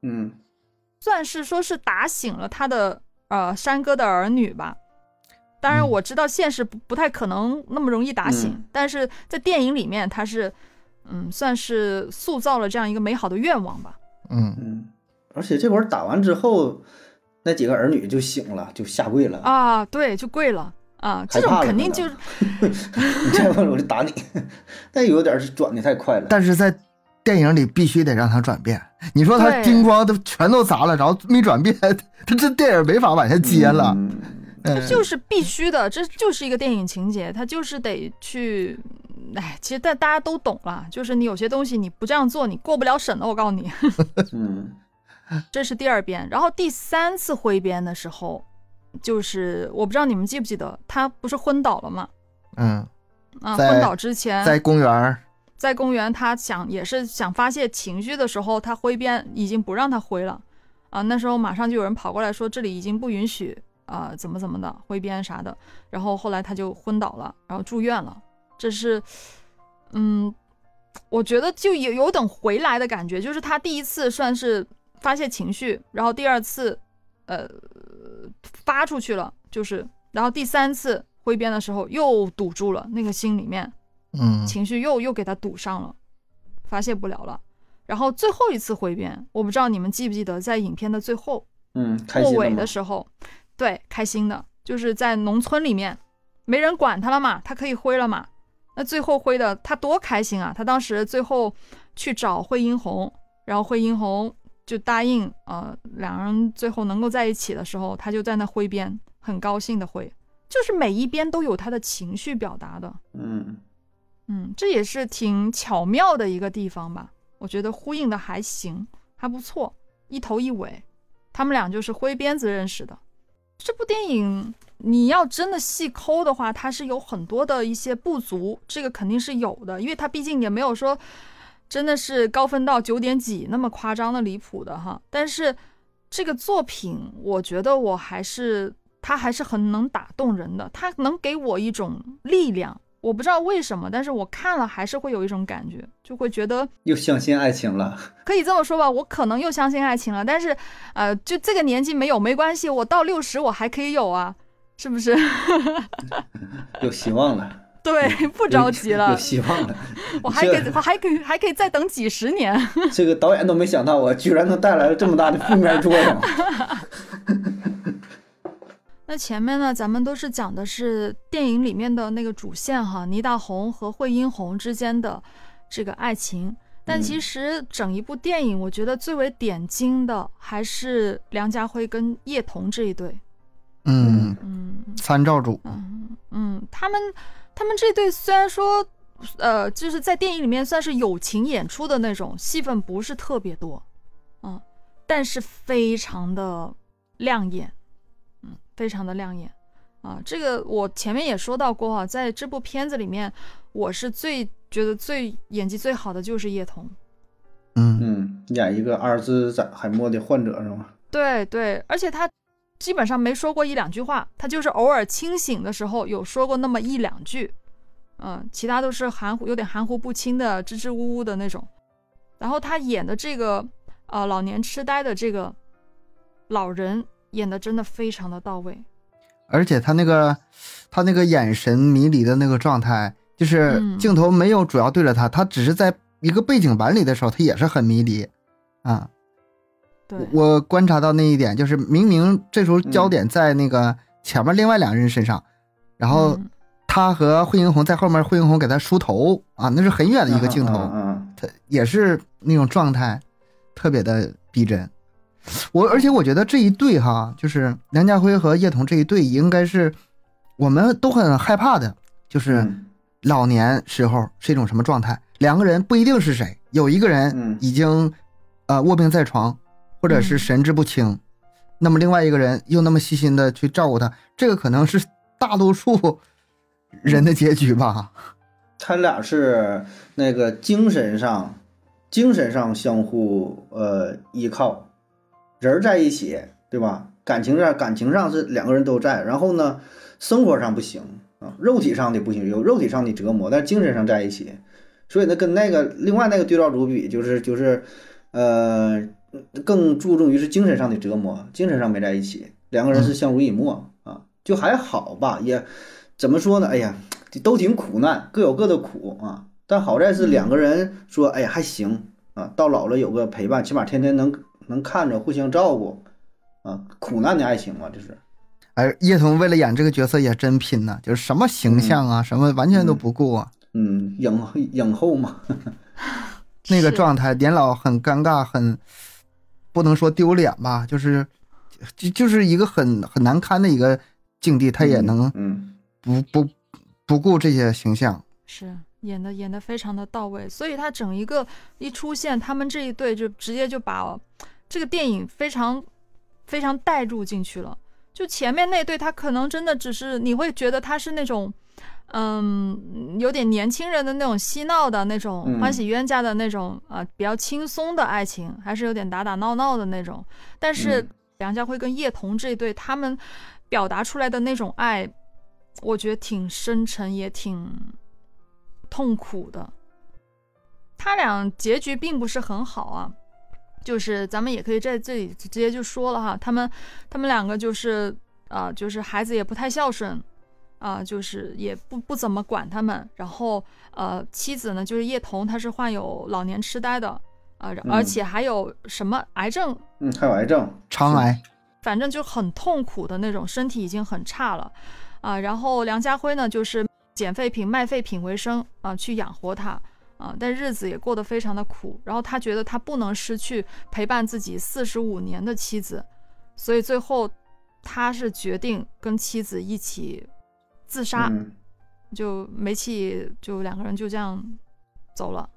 嗯算是说是打醒了他的呃山哥的儿女吧。当然嗯我知道现实不不太可能那么容易打醒，嗯但是在电影里面他是嗯算是塑造了这样一个美好的愿望吧。嗯嗯，而且这会儿打完之后，那几个儿女就醒了，就下跪了。啊，对，就跪了啊，这种肯定就能你再问我就打你，那有点是转的太快了。但是在电影里必须得让他转变。你说他对叮咣都全都砸了，然后没转变，他这电影没法往下接了。嗯嗯就是必须的，这就是一个电影情节，他就是得去哎，其实大大家都懂了，就是你有些东西你不这样做，你过不了审的。我告诉你，嗯这是第二遍。然后第三次挥鞭的时候，就是我不知道你们记不记得，他不是昏倒了吗？嗯，啊，昏倒之前在公园，在公园，他想也是想发泄情绪的时候，他挥鞭已经不让他挥了啊。那时候马上就有人跑过来说这里已经不允许啊，怎么怎么的挥鞭啥的。然后后来他就昏倒了，然后住院了。这是，嗯，我觉得就有有等回来的感觉，就是他第一次算是发泄情绪，然后第二次，呃，发出去了，就是，然后第三次挥鞭的时候又堵住了那个心里面。嗯情绪又又给他堵上了，发泄不了了。然后最后一次挥鞭，我不知道你们记不记得，在影片的最后嗯，末尾的？时候，对，开心的，就是在农村里面，没人管他了嘛，他可以挥了嘛。那最后挥的他多开心啊！他当时最后去找惠英红，然后惠英红就答应，呃，两人最后能够在一起的时候，他就在那挥鞭，很高兴的挥，就是每一边都有他的情绪表达的。嗯嗯，这也是挺巧妙的一个地方吧？我觉得呼应的还行，还不错，一头一尾。他们俩就是挥鞭子认识的。这部电影你要真的细抠的话，它是有很多的一些不足，这个肯定是有的，因为它毕竟也没有说真的是高分到九点几那么夸张的离谱的哈。但是这个作品，我觉得我还是它还是很能打动人的，它能给我一种力量。我不知道为什么，但是我看了还是会有一种感觉，就会觉得又相信爱情了。可以这么说吧，我可能又相信爱情了。但是，呃，就这个年纪没有没关系，我到六十我还可以有啊，是不是？有希望了，对，不着急了有了，希望了。我还可以，我还可以，还可以再等几十年。这个导演都没想到我居然能带来了这么大的负面作用。那前面呢，咱们都是讲的是电影里面的那个主线哈，倪大红和惠英红之间的这个爱情。但嗯其实整一部电影，我觉得最为点睛的还是梁家辉跟叶童这一对。嗯，嗯参照组，嗯嗯，他们他们这对虽然说，呃，就是在电影里面算是友情演出的那种，戏份不是特别多，嗯，但是非常的亮眼，嗯，非常的亮眼啊。这个我前面也说到过哈、在这部片子里面，我是最觉得最演技最好的就是叶童。嗯嗯，演一个阿尔兹海默的患者是吗？对对，而且他基本上没说过一两句话，他就是偶尔清醒的时候有说过那么一两句，嗯，其他都是含糊，有点含糊不清的、支支吾吾的那种。然后他演的这个呃老年痴呆的这个老人演的真的非常的到位，而且他那个他那个眼神迷离的那个状态，就是嗯。镜头没有主要对着他，他只是在一个背景板里的时候，他也是很迷离。啊。对，我观察到那一点，就是明明这时候焦嗯点在那个前面另外两个人身上，然后嗯。他和惠英红在后面，惠英红给他梳头啊，那是很远的一个镜头，他也是那种状态，特别的逼真。我而且我觉得这一对哈，就是梁家辉和叶童这一对，应该是我们都很害怕的，就是嗯老年时候是一种什么状态。两个人不一定是谁，有一个人嗯已经呃卧病在床，或者是嗯神志不清，那么另外一个人又那么细心的去照顾他，这个可能是大多数人的结局吧。他俩是那个精神上，精神上相互呃依靠，人儿在一起，对吧？感情上感情上是两个人都在，然后呢，生活上不行啊，肉体上的不行，有肉体上的折磨，但是精神上在一起，所以呢，跟那个另外那个对照组比，就是就是呃更注重于是精神上的折磨，精神上没在一起，两个人是相濡以沫啊，就还好吧，也怎么说呢？哎呀。都挺苦难，各有各的苦啊。但好在是两个人说，哎呀还行啊，到老了有个陪伴，起码天天能能看着，互相照顾啊。苦难的爱情嘛，这是。哎叶童为了演这个角色也真拼呐，就是什么形象啊，什么完全都不顾啊，嗯，影影后嘛，那个状态，年老很尴尬，很不能说丢脸吧，就是就就是一个很很难堪的一个境地，他也能嗯不不不顾这些形象。是演的演的非常的到位，所以他整一个一出现，他们这一对就直接就把这个电影非常非常带入进去了。就前面那对，他可能真的只是你会觉得他是那种，嗯，有点年轻人的那种嬉闹的那种欢喜冤家的那种啊，比较轻松的爱情，还是有点打打闹闹的那种。但是梁家辉跟叶童这一对，他们表达出来的那种爱，我觉得挺深沉，也挺痛苦的。他俩结局并不是很好啊。就是咱们也可以在这里直接就说了哈，他们他们两个就是啊，就是孩子也不太孝顺啊，就是也不不怎么管他们。然后呃，妻子呢就是叶童，她是患有老年痴呆的啊，而且还有什么癌症？嗯，还有癌症，肠癌，反正就很痛苦的那种，身体已经很差了啊。然后梁家辉呢就是捡废品卖废品为生啊，去养活他。啊，但日子也过得非常的苦。然后他觉得他不能失去陪伴自己四十五年的妻子，所以最后他是决定跟妻子一起自杀，就煤气就两个人就这样走了。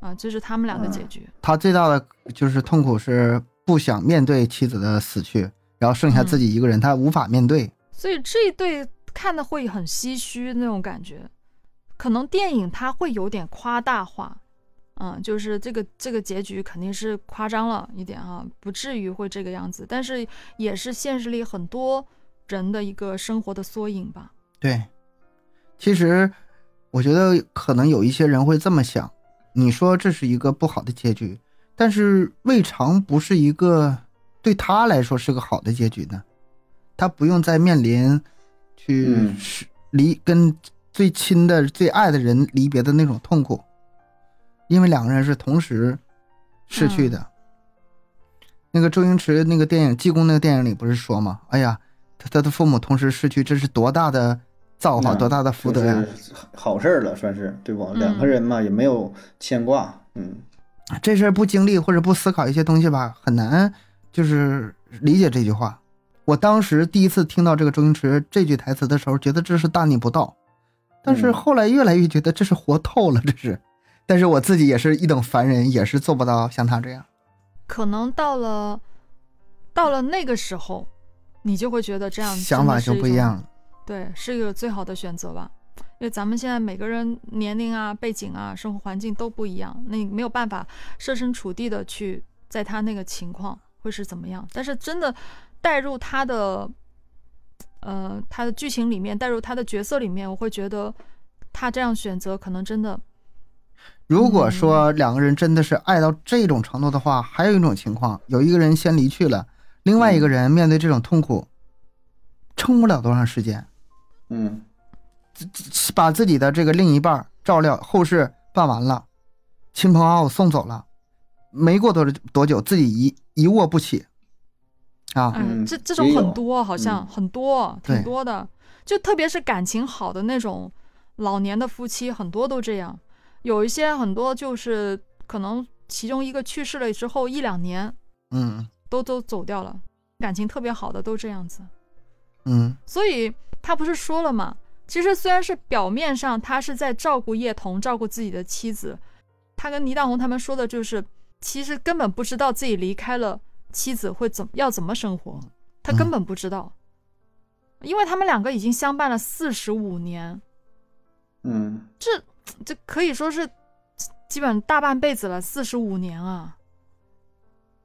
啊，这是他们俩的结局。他最大的就是痛苦是不想面对妻子的死去，然后剩下自己一个人，他无法面对。所以这一对看的会很唏嘘那种感觉。可能电影它会有点夸大化，嗯，就是这个这个结局肯定是夸张了一点啊，不至于会这个样子，但是也是现实里很多人的一个生活的缩影吧。对，其实我觉得可能有一些人会这么想，你说这是一个不好的结局，但是未尝不是一个对他来说是个好的结局呢？他不用再面临去离跟。最亲的、最爱的人离别的那种痛苦，因为两个人是同时逝去的。那个周星驰那个电影《济公》那个电影里不是说吗？哎呀，他他的父母同时逝去，这是多大的造化，多大的福德呀！好事了，算是对不？两个人嘛，也没有牵挂。嗯，这事儿不经历或者不思考一些东西吧，很难就是理解这句话。我当时第一次听到这个周星驰这句台词的时候，觉得这是大逆不道。但是后来越来越觉得这是活透了，这是。但是我自己也是一等凡人，也是做不到像他这样。可能到了，到了那个时候，你就会觉得这样想法就不一样了。对，是一个最好的选择吧。因为咱们现在每个人年龄啊、背景啊、生活环境都不一样，那你没有办法设身处地的去在他那个情况会是怎么样。但是真的带入他的。呃，他的剧情里面带入他的角色里面，我会觉得他这样选择可能真的。如果说两个人真的是爱到这种程度的话，还有一种情况，有一个人先离去了，另外一个人面对这种痛苦，撑不了多长时间。嗯，把自己的这个另一半照料后事办完了，亲朋好友送走了，没过多多久，自己一一卧不起。啊，这这种很多，好像很多，挺多的。就特别是感情好的那种老年的夫妻，很多都这样。有一些很多就是可能其中一个去世了之后一两年，嗯，都都走掉了。感情特别好的都这样子，嗯。所以他不是说了吗？其实虽然是表面上他是在照顾叶童，照顾自己的妻子，他跟倪大红他们说的就是，其实根本不知道自己离开了。妻子会怎要怎么生活？他根本不知道，因为他们两个已经相伴了四十五年。嗯，这这可以说是基本大半辈子了，四十五年啊。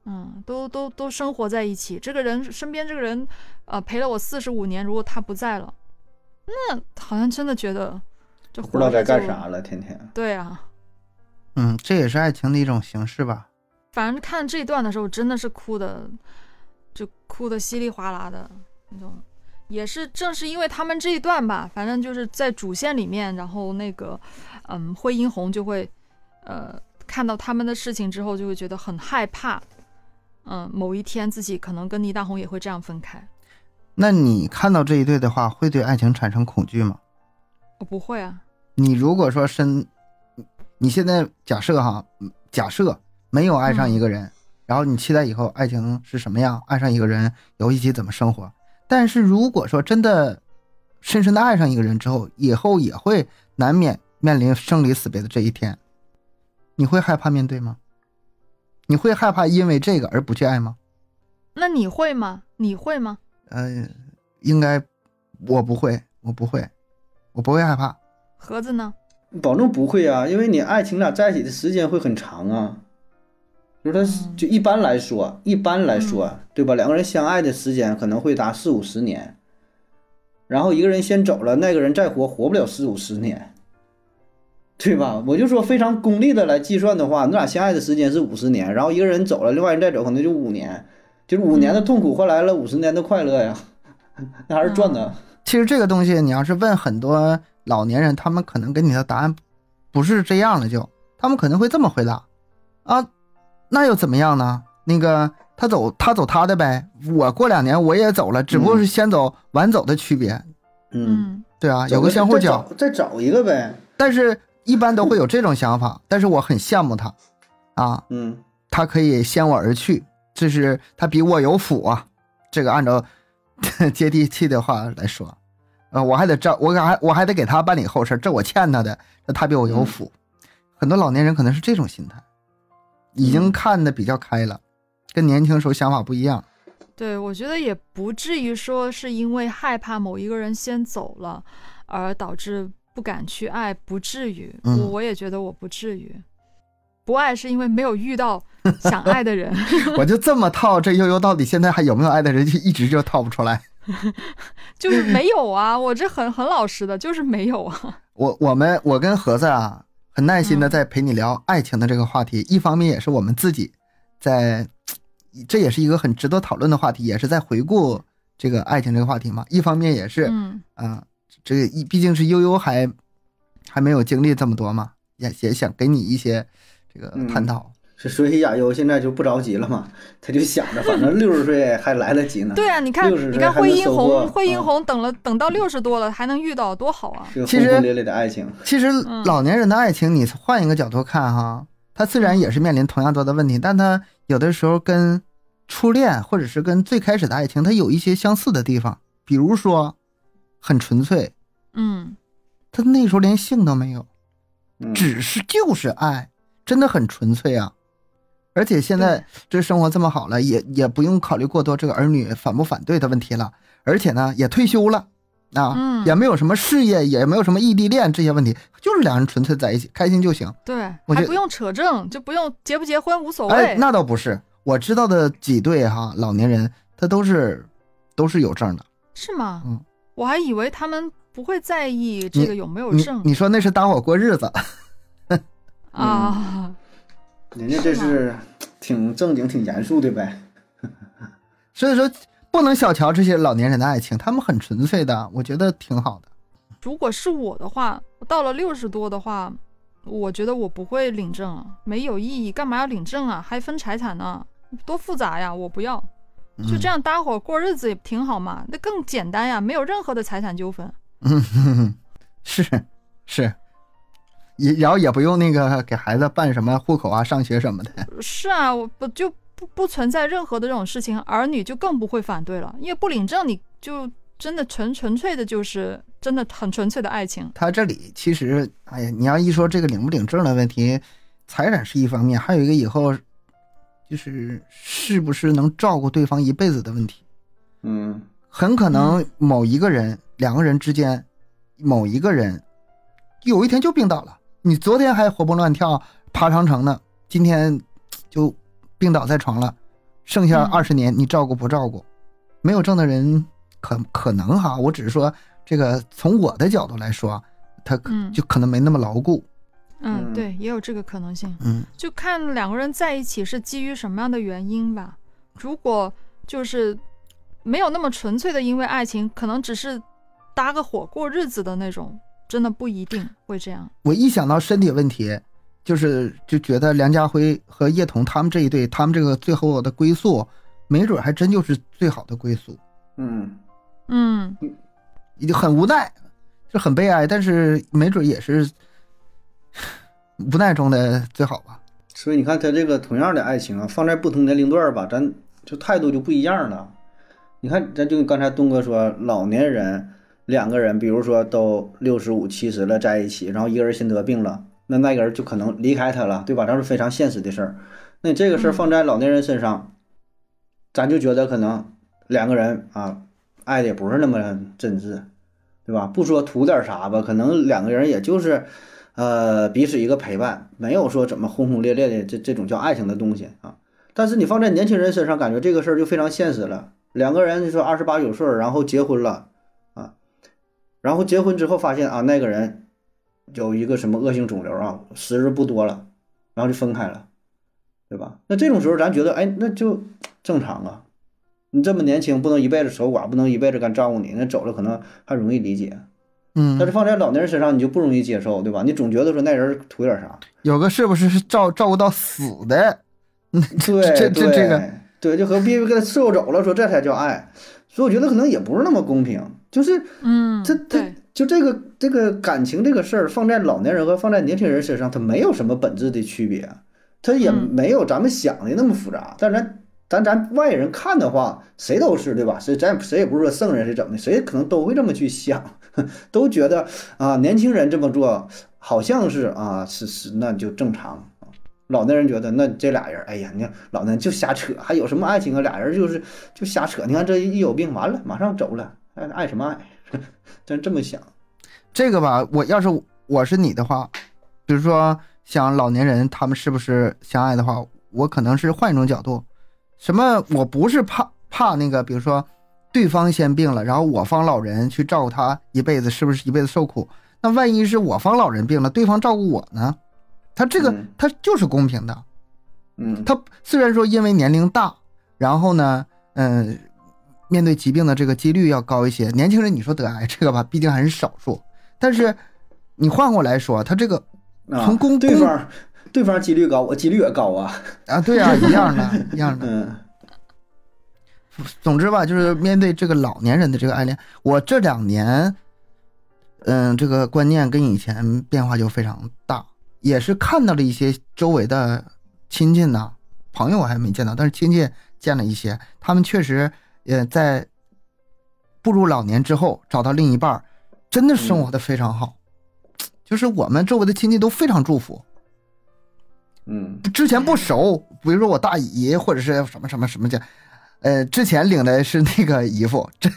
嗯，都都都生活在一起。这个人身边这个人，呃，陪了我四十五年。如果他不在了，那好像真的觉得就不知道该干啥了，天天。对啊。嗯，这也是爱情的一种形式吧。反正看这一段的时候，真的是哭的，就哭的稀里哗啦的那种。也是正是因为他们这一段吧，反正就是在主线里面，然后那个，嗯，惠英红就会，呃，看到他们的事情之后，就会觉得很害怕。嗯，某一天自己可能跟倪大红也会这样分开。那你看到这一对的话，会对爱情产生恐惧吗？我不会啊。你如果说身，你现在假设哈，假设。没有爱上一个人，然后你期待以后爱情是什么样？爱上一个人以后一起怎么生活？但是如果说真的深深的爱上一个人之后，以后也会难免面临生离死别的这一天，你会害怕面对吗？你会害怕因为这个而不去爱吗？那你会吗？你会吗？呃，应该我不会，我不会，我不会害怕。盒子呢？保证不会啊，因为你爱情俩在一起的时间会很长啊。就是他，嗯就一般来说，一般来说，对吧？两个人相爱的时间可能会达四五十年，然后一个人先走了，那个人再活活不了四五十年，对吧？我就说非常功利的来计算的话，你俩相爱的时间是五十年，然后一个人走了，另外人再走可能就五年，就是五年的痛苦换来了五十年的快乐呀，那 还是赚的。其实这个东西，你要是问很多老年人，他们可能给你的答案不是这样的就，他们可能会这么回答啊，那又怎么样呢？那个他走他走他的呗，我过两年我也走了，只不过是先走晚走的区别，嗯，嗯对啊，走有个相互再脚，再找一个呗。但是一般都会有这种想法，但是我很羡慕他，啊，嗯。他可以先我而去，这是他比我有福啊。这个按照 接地气的话来说，呃，我还得照，我还我还得给他办理后事，这我欠他的，那他比我有福。很多老年人可能是这种心态，已经看的比较开了，跟年轻时候想法不一样。对，我觉得也不至于说是因为害怕某一个人先走了，而导致不敢去爱，不至于。嗯我我也觉得我不至于。不爱是因为没有遇到想爱的人，我就这么套，这悠悠到底现在还有没有爱的人，就一直就套不出来。就是没有啊。我这很很老实的，就是没有啊。我我们我跟盒子啊，很耐心的嗯在陪你聊爱情的这个话题，一方面也是我们自己在，这也是一个很值得讨论的话题，也是在回顾这个爱情这个话题嘛。一方面也是，嗯啊、这个一毕竟是悠悠还还没有经历这么多嘛，也也想给你一些这个嗯探讨。是所以亚优现在就不着急了嘛，他就想着反正六十岁还来得及呢。对啊，你看，你看惠英红，惠英嗯红等了等到六十多了还能遇到，多好啊！其实轰轰烈烈的爱情，其实嗯老年人的爱情，你换一个角度看哈，他虽然也是面临同样多的问题，但他有的时候跟初恋或者是跟最开始的爱情，它有一些相似的地方，比如说很纯粹，嗯，他那时候连性都没有，嗯，只是就是爱，真的很纯粹啊。而且现在这生活这么好了，也也不用考虑过多这个儿女反不反对的问题了，而且呢也退休了，啊，嗯也没有什么事业，也没有什么异地恋这些问题，就是两人纯粹在一起，开心就行。对，我还不用扯证，就不用结不结婚无所谓。哎，那倒不是，我知道的几对哈老年人，他都是都是有证的。是吗？嗯，我还以为他们不会在意这个有没有你证你说那是搭伙过日子，啊。人家这是挺正经、挺严肃的呗。所以说不能小瞧这些老年人的爱情，他们很纯粹的，我觉得挺好的。如果是我的话，我到了六十多的话，我觉得我不会领证啊，没有意义，干嘛要领证啊？还分财产呢，多复杂呀！我不要，就这样，样搭伙过日子也挺好嘛，那更简单呀，没有任何的财产纠纷。嗯哼哼，是是，也然后也不用那个给孩子办什么户口啊、上学什么的。是啊，我不就不不存在任何的这种事情，儿女就更不会反对了，因为不领证，你就真的纯纯粹的就是真的很纯粹的爱情。他这里其实，哎呀，你要一说这个领不领证的问题，财产是一方面，还有一个以后就是是不是能照顾对方一辈子的问题。嗯，很可能某一个人、两个人之间，某一个人有一天就病倒了。你昨天还活蹦乱跳、爬长城呢，今天就病倒在床了，剩下嗯二十年你照顾不照顾？没有证的人可可能哈，我只是说这个从我的角度来说，他可嗯就可能没那么牢固。嗯，嗯对，也有这个可能性。嗯就看两个人在一起是基于什么样的原因吧。如果就是没有那么纯粹的因为爱情，可能只是搭个伙过日子的那种，真的不一定会这样。我一想到身体问题，就是就觉得梁家辉和叶童他们这一对，他们这个最后的归宿，没准还真就是最好的归宿。嗯，嗯，已经很无奈，就很悲哀，但是没准也是无奈中的最好吧。所以你看他这个同样的爱情啊，放在不同年龄段儿吧，咱就态度就不一样了。你看，咱就刚才东哥说，老年人两个人，比如说都六十五、七十了在一起，然后一个人先得病了，那那个人就可能离开他了，对吧？这是非常现实的事儿。那这个事儿放在老年人身上，咱就觉得可能两个人啊，爱的也不是那么真挚，对吧？不说图点啥吧，可能两个人也就是，呃，彼此一个陪伴，没有说怎么轰轰烈烈的这这种叫爱情的东西啊。但是你放在年轻人身上，感觉这个事儿就非常现实了。两个人就说二十八九岁，然后结婚了啊，然后结婚之后发现啊，那个人有一个什么恶性肿瘤啊，时日不多了，然后就分开了，对吧？那这种时候咱觉得，哎，那就正常啊。你这么年轻，不能一辈子守寡，不能一辈子干照顾你，那走了可能还容易理解。嗯但，是放在老年人身上，你就不容易接受，对吧？你总觉得说那人图点啥，有个是不是是照照顾到死的？对这这对这个对，就何必给他伺候走了，说这才叫爱。所以我觉得可能也不是那么公平，就是嗯，他他，就这个这个感情这个事儿，放在老年人和放在年轻人身上，他没有什么本质的区别，他也嗯没有咱们想的那么复杂。但咱咱咱外人看的话，谁都是对吧？谁咱谁也不是说圣人是怎么的，谁可能都会这么去想，都觉得啊，年轻人这么做好像是啊，是是那就正常。老年人觉得那这俩人，哎呀，你看老年人就瞎扯，还有什么爱情啊？俩人就是就瞎扯。你看这一有病，完了马上走了，爱爱什么爱？真这么想。这个吧，我要是我是你的话，比如说像老年人他们是不是相爱的话，我可能是换一种角度，什么我不是怕怕那个，比如说对方先病了，然后我方老人去照顾他一辈子，是不是一辈子受苦？那万一是我方老人病了，对方照顾我呢？他这个嗯他就是公平的。嗯，他虽然说因为年龄大，然后呢，嗯、面对疾病的这个几率要高一些。年轻人你说得癌这个吧，毕竟还是少数，但是你换过来说，他这个啊从公公对方对方几率高，我几率也高啊。啊，对啊，一样的，一样的。嗯总之吧，就是面对这个老年人的这个爱恋，我这两年，嗯，这个观念跟以前变化就非常大，也是看到了一些周围的亲戚呐，朋友我还没见到，但是亲戚见了一些，他们确实，呃，在步入老年之后找到另一半，真的生活的非常好，就是我们周围的亲戚都非常祝福。嗯之前不熟，比如说我大姨或者是什么什么什么家，呃，之前领的是那个姨夫，这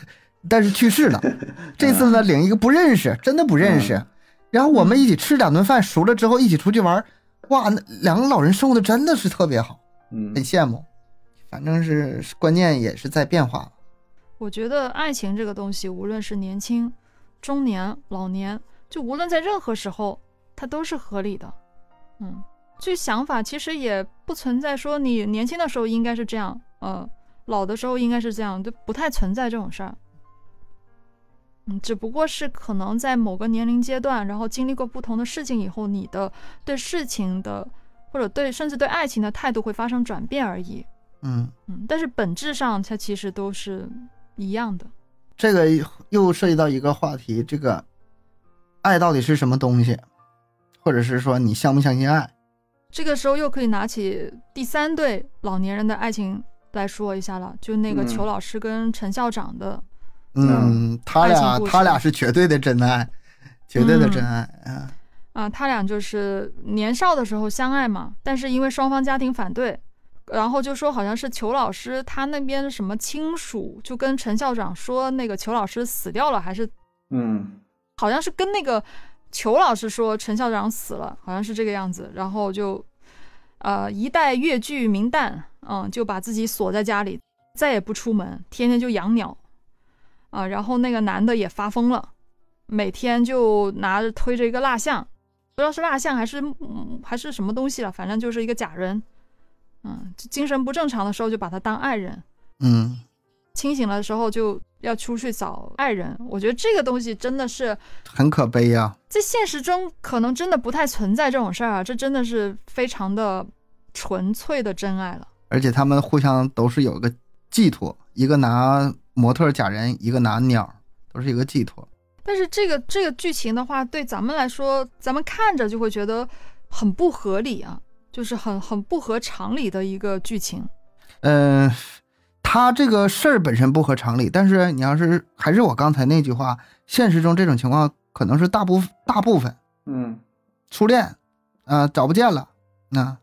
但是去世了。这次呢，领一个不认识，真的不认识。然后我们一起吃两顿饭，熟了之后一起出去玩，哇，那两个老人生活的真的是特别好，嗯很羡慕。反正是观念也是在变化。我觉得爱情这个东西，无论是年轻、中年、老年，就无论在任何时候，它都是合理的。嗯，这想法其实也不存在说你年轻的时候应该是这样，呃，老的时候应该是这样，就不太存在这种事儿。嗯，只不过是可能在某个年龄阶段，然后经历过不同的事情以后，你的对事情的或者对甚至对爱情的态度会发生转变而已。嗯，嗯，但是本质上它其实都是一样的。这个又涉及到一个话题，这个爱到底是什么东西，或者是说你相不相信爱？这个时候又可以拿起第三对老年人的爱情来说一下了，就那个嗯裘老师跟陈校长的，嗯，他俩他俩是绝对的真爱，绝对的真爱啊。啊，他俩就是年少的时候相爱嘛，但是因为双方家庭反对，然后就说好像是裘老师他那边什么亲属就跟陈校长说那个裘老师死掉了，还是嗯。好像是跟那个裘老师说陈校长死了，好像是这个样子，然后就呃一代越剧名旦，嗯，就把自己锁在家里，再也不出门，天天就养鸟啊，然后那个男的也发疯了，每天就拿着推着一个蜡像，不知道是蜡像还是、嗯、还是什么东西了，反正就是一个假人，嗯，就精神不正常的时候就把他当爱人，嗯，清醒了的时候就要出去找爱人，我觉得这个东西真的是。很可悲呀、在现实中可能真的不太存在这种事儿啊，这真的是非常的纯粹的真爱了。而且他们互相都是有个寄托，一个拿模特假人，一个拿鸟，都是一个寄托。但是这个这个剧情的话，对咱们来说，咱们看着就会觉得很不合理啊，就是很很不合常理的一个剧情。嗯、他这个事儿本身不合常理，但是你要是还是我刚才那句话，现实中这种情况可能是大部大部分嗯初恋，啊、找不见了，那、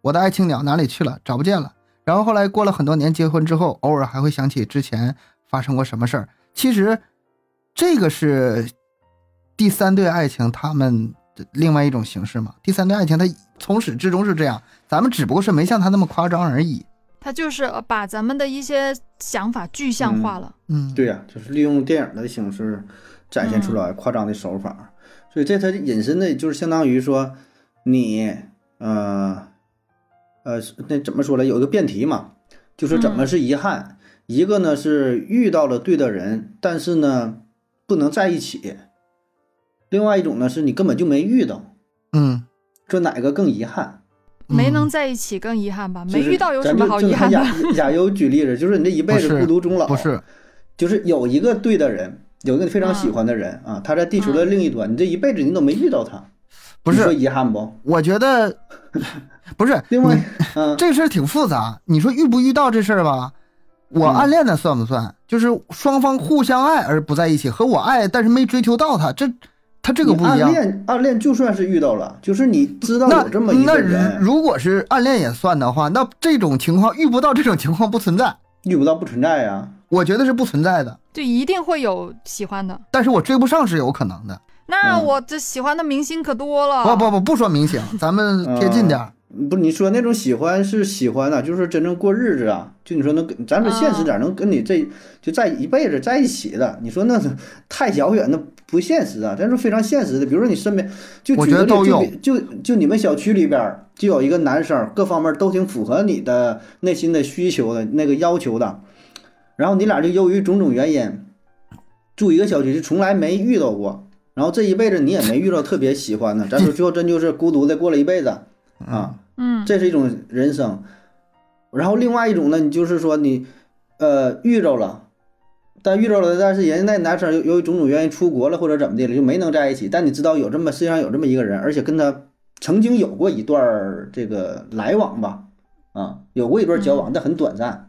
我的爱情鸟哪里去了？找不见了。然后后来过了很多年，结婚之后，偶尔还会想起之前发生过什么事儿。其实，这个是第三对爱情他们的另外一种形式嘛。第三段爱情它从始至终是这样，咱们只不过是没像他那么夸张而已。他就是呃把咱们的一些想法具象化了。嗯，对呀、就是利用电影的形式展现出来夸张的手法，所以这它引申的就是相当于说你呃呃那怎么说呢？有一个辩题嘛，就是怎么是遗憾？一个呢是遇到了对的人，但是呢不能在一起；另外一种呢是你根本就没遇到，嗯，这哪个更遗憾？没能嗯在一起更遗憾吧？没遇到有什么好遗憾的？亚亚 优举例子，就是你这一辈子孤独终老，不是，就是有一个对的人，有一个你非常喜欢的人、啊，他在地球的另一端，你这一辈子你都没遇到他，不是说是，遗憾不？我觉得 不是。另外，嗯，这事儿挺复杂。你说遇不遇到这事儿吧？我嗯暗恋的算不算？就是双方互相爱而不在一起，和我爱但是没追求到他，这他这个不一样暗样。恋暗恋就算是遇到了，就是你知道有这么一个人，那如果是暗恋也算的话，那这种情况遇不到这种情况不存在，遇不到不存在呀、我觉得是不存在的。就一定会有喜欢的。但是我追不上是有可能的。嗯那我这喜欢的明星可多了。不不不，不说明星，咱们贴近点儿。不是你说那种喜欢是喜欢啊，就是真正过日子啊。就你说能跟咱说现实点，能跟你这就在一辈子在一起的，你说那是太遥远，那不现实啊。咱说非常现实的，比如说你身边就我举个例觉得都有就就就你们小区里边儿就有一个男生，各方面都挺符合你的内心的需求的那个要求的，然后你俩就由于种种原因住一个小区，就从来没遇到过。然后这一辈子你也没遇到特别喜欢的，咱说最后真就是孤独的过了一辈子啊。嗯，这是一种人生。然后另外一种呢，你就是说你，呃，遇着了，但遇着了，但是人家那男生由由于种种原因出国了或者怎么的了，就没能在一起。但你知道有这么世界上有这么一个人，而且跟他曾经有过一段儿这个来往吧，啊，有过一段交往，但很短暂。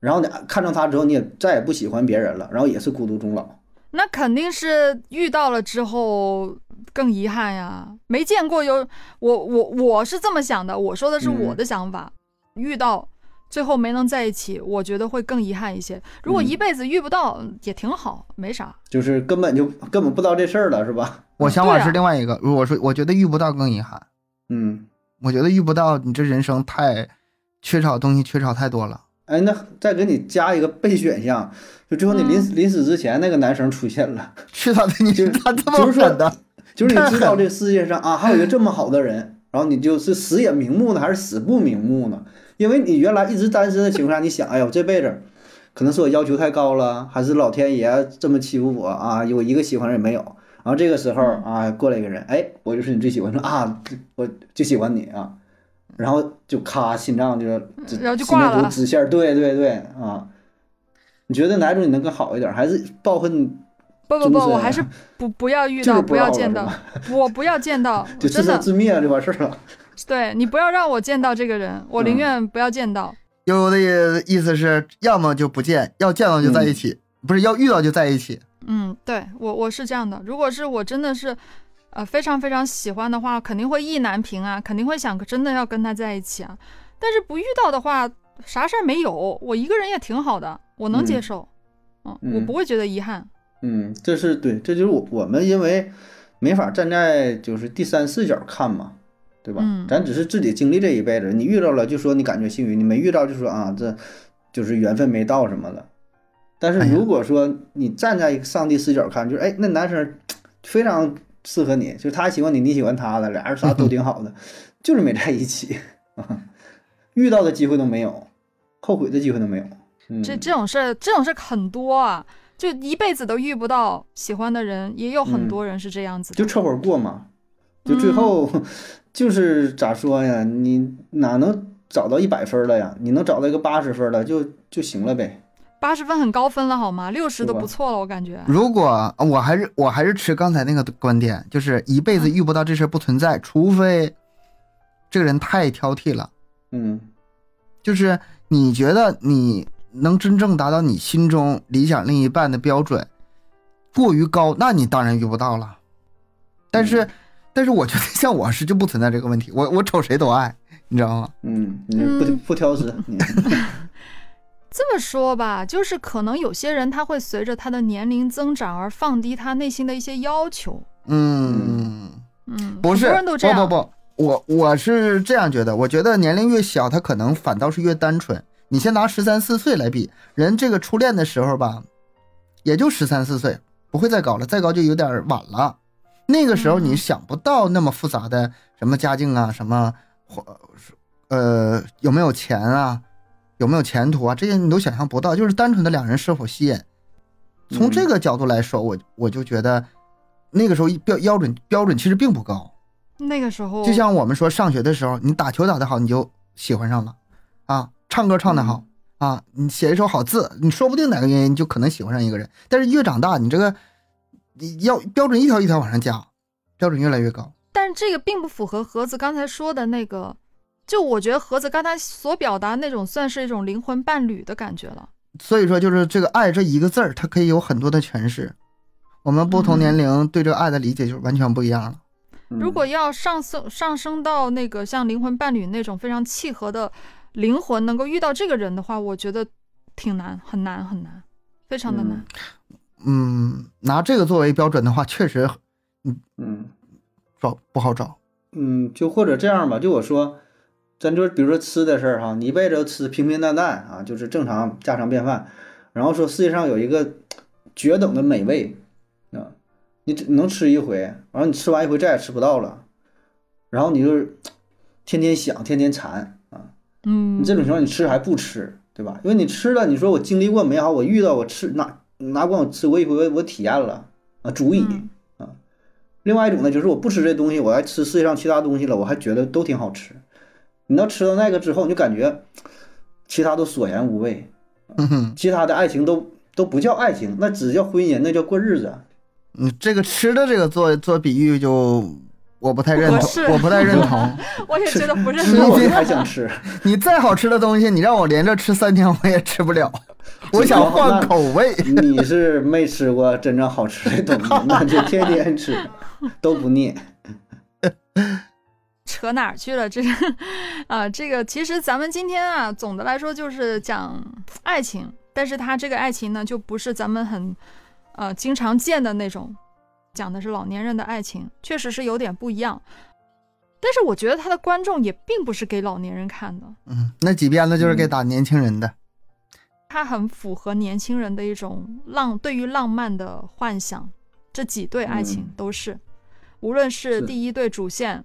然后你看到他之后，你也再也不喜欢别人了，然后也是孤独终老。那肯定是遇到了之后更遗憾呀。没见过有我我我是这么想的，我说的是我的想法。遇到最后没能在一起，我觉得会更遗憾一些。如果嗯一辈子遇不到，也挺好，没啥。就是根本就根本不知道这事儿了，是吧？我想法是另外一个。如果说我觉得遇不到更遗憾，嗯，我觉得遇不到你这人生太缺少东西，缺少太多了。哎，那再给你加一个备选项，就最后你临、临死之前那个男生出现了，去他的你就他这么就是说狠的，就是你知道这世界上啊还有一个这么好的人，然后你就是死也瞑目呢，还是死不瞑目呢？因为你原来一直单身的情况下，你想，哎呦，这辈子可能是我要求太高了，还是老天爷这么欺负我啊？有一个喜欢人也没有。然后这个时候啊，过来一个人，哎，我就是你最喜欢的啊，我就喜欢你啊，然后就咔，心脏就直然后就挂了图直线，对对对啊。你觉得哪种你能更好一点，还是报恨不不不，我还是不不要遇到，不不要见到 我不要见到，就自真的生自灭了就完事儿了？对你不要让我见到这个人，我宁嗯愿不要见到。悠悠的意思是要么就不见，要见到就在一起，不是要遇到就在一起。嗯，对我我是这样的。如果是我真的是，呃，非常非常喜欢的话，肯定会意难平啊，肯定会想真的要跟他在一起啊。但是不遇到的话，啥事儿没有，我一个人也挺好的，我能接嗯受。嗯，嗯我不会觉得遗憾。嗯，这是对，这就是我我们因为没法站在就是第三视角看嘛，对吧？嗯咱只是自己经历这一辈子，你遇到了就说你感觉幸运，你没遇到就说啊这就是缘分没到什么的。但是如果说你站在一个上帝视角看，就是哎那男生非常适合你，就是他喜欢你，你喜欢他的，俩人啥都挺好的，就是没在一起，遇到的机会都没有，后悔的机会都没有。嗯，这这种事儿，这种事儿很多啊，就一辈子都遇不到喜欢的人，也有很嗯多人是这样子的。就凑合过嘛，就最后、就是咋说呀？你哪能找到一百分了呀？你能找到一个八十分的就就行了呗。八十分很高分了好吗？六十都不错了，我感觉。如果我还是我还是持刚才那个观点，就是一辈子遇不到这事儿不存在，除非这个人太挑剔了。嗯就是你觉得你能真正达到你心中理想另一半的标准过于高，那你当然遇不到了。但是，嗯但是我觉得像我是就不存在这个问题，我我瞅谁都爱，你知道吗？嗯，你不嗯不挑食，嗯 这么说吧，就是可能有些人他会随着他的年龄增长而放低他内心的一些要求。嗯，嗯，不是，很多人都这样。不不不，我我是这样觉得，我觉得年龄越小，他可能反倒是越单纯。你先拿十三四岁来比，人这个初恋的时候吧，也就十三四岁，不会再高了，再高就有点晚了。那个时候你嗯想不到那么复杂的什么家境啊，什么呃有没有钱啊，有没有前途啊，这些你都想象不到，就是单纯的两人是否吸引。从这个角度来说，我我就觉得那个时候标标准标准其实并不高。那个时候，就像我们说上学的时候，你打球打得好，你就喜欢上了，啊，唱歌唱得好，啊，你写一首好字，你说不定哪个原因就可能喜欢上一个人。但是越长大，你这个你要标准一条一条往上加，标准越来越高。但是这个并不符合盒子刚才说的那个，就我觉得盒子刚才所表达那种算是一种灵魂伴侣的感觉了。所以说，就是这个“爱”这一个字儿，它可以有很多的诠释。我们不同年龄对这个爱的理解就完全不一样了。嗯如果要上升上升到那个像灵魂伴侣那种非常契合的灵魂，能够遇到这个人的话，我觉得挺难，很难，很难，非常的难。嗯，拿这个作为标准的话，确实嗯嗯找不好找。嗯，就或者这样吧，就我说，咱就比如说吃的事儿哈，你一辈子都吃平平淡淡啊，就是正常家常便饭，然后说世界上有一个绝等的美味啊，你只能吃一回，然后你吃完一回再也吃不到了，然后你就是天天想，天天馋啊，嗯你，这种情况你吃还不吃，对吧？因为你吃了，你说我经历过美好，我遇到我吃哪哪管我吃过一回，我我体验了啊，足以。啊另外一种呢，就是我不吃这东西，我还吃世界上其他东西了，我还觉得都挺好吃。你到吃到那个之后，你就感觉其他都索然无味，嗯哼，其他的爱情都都不叫爱情，那只叫婚姻，那叫过日子。嗯，这个吃的这个做做比喻就我不太认同我不太认同。我也觉得不认吃同。我就还想吃，你再好吃的东西，你让我连着吃三天，我也吃不了。我想换口味。你是没吃过真正好吃的东西，那就天天吃都不腻。扯哪儿去了？这个啊，这个其实咱们今天啊，总的来说就是讲爱情，但是它这个爱情呢，就不是咱们很呃经常见的那种，讲的是老年人的爱情，确实是有点不一样。但是我觉得他的观众也并不是给老年人看的，嗯，那几遍呢，就是给打年轻人的。他很符合年轻人的一种浪对于浪漫的幻想。这几对爱情嗯都是，无论是是第一对主线，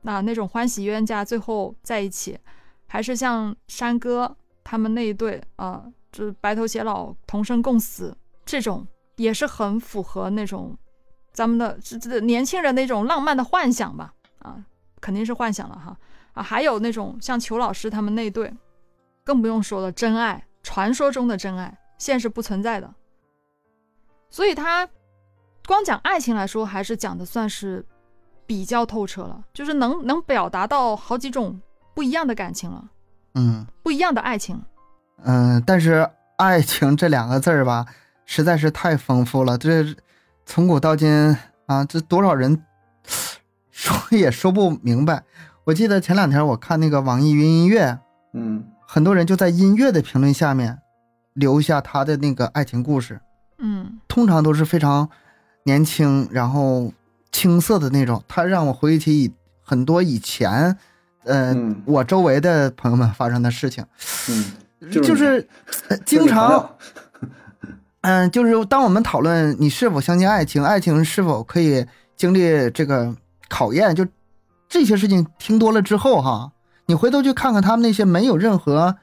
那那种欢喜冤家最后在一起，还是像山哥他们那一对啊，就是白头偕老、同生共死这种，也是很符合那种咱们的这这年轻人的一种浪漫的幻想吧啊，肯定是幻想了哈啊，还有那种像裘老师他们那一对，更不用说了，真爱，传说中的真爱，现实不存在的。所以他光讲爱情来说，还是讲的算是比较透彻了，就是能能表达到好几种不一样的感情了，嗯不一样的爱情。嗯，但是爱情这两个字儿吧，实在是太丰富了。这从古到今啊，这多少人 说 也说不明白。我记得前两天我看那个网易云音乐，嗯。很多人就在音乐的评论下面留下他的那个爱情故事，嗯。通常都是非常年轻，然后青涩的那种。他让我回忆起以很多以前，呃，嗯。我周围的朋友们发生的事情，嗯，就是呃经常，友嗯、就是当我们讨论你是否相信爱情，爱情是否可以经历这个考验，就这些事情听多了之后哈，你回头去看看他们那些没有任何，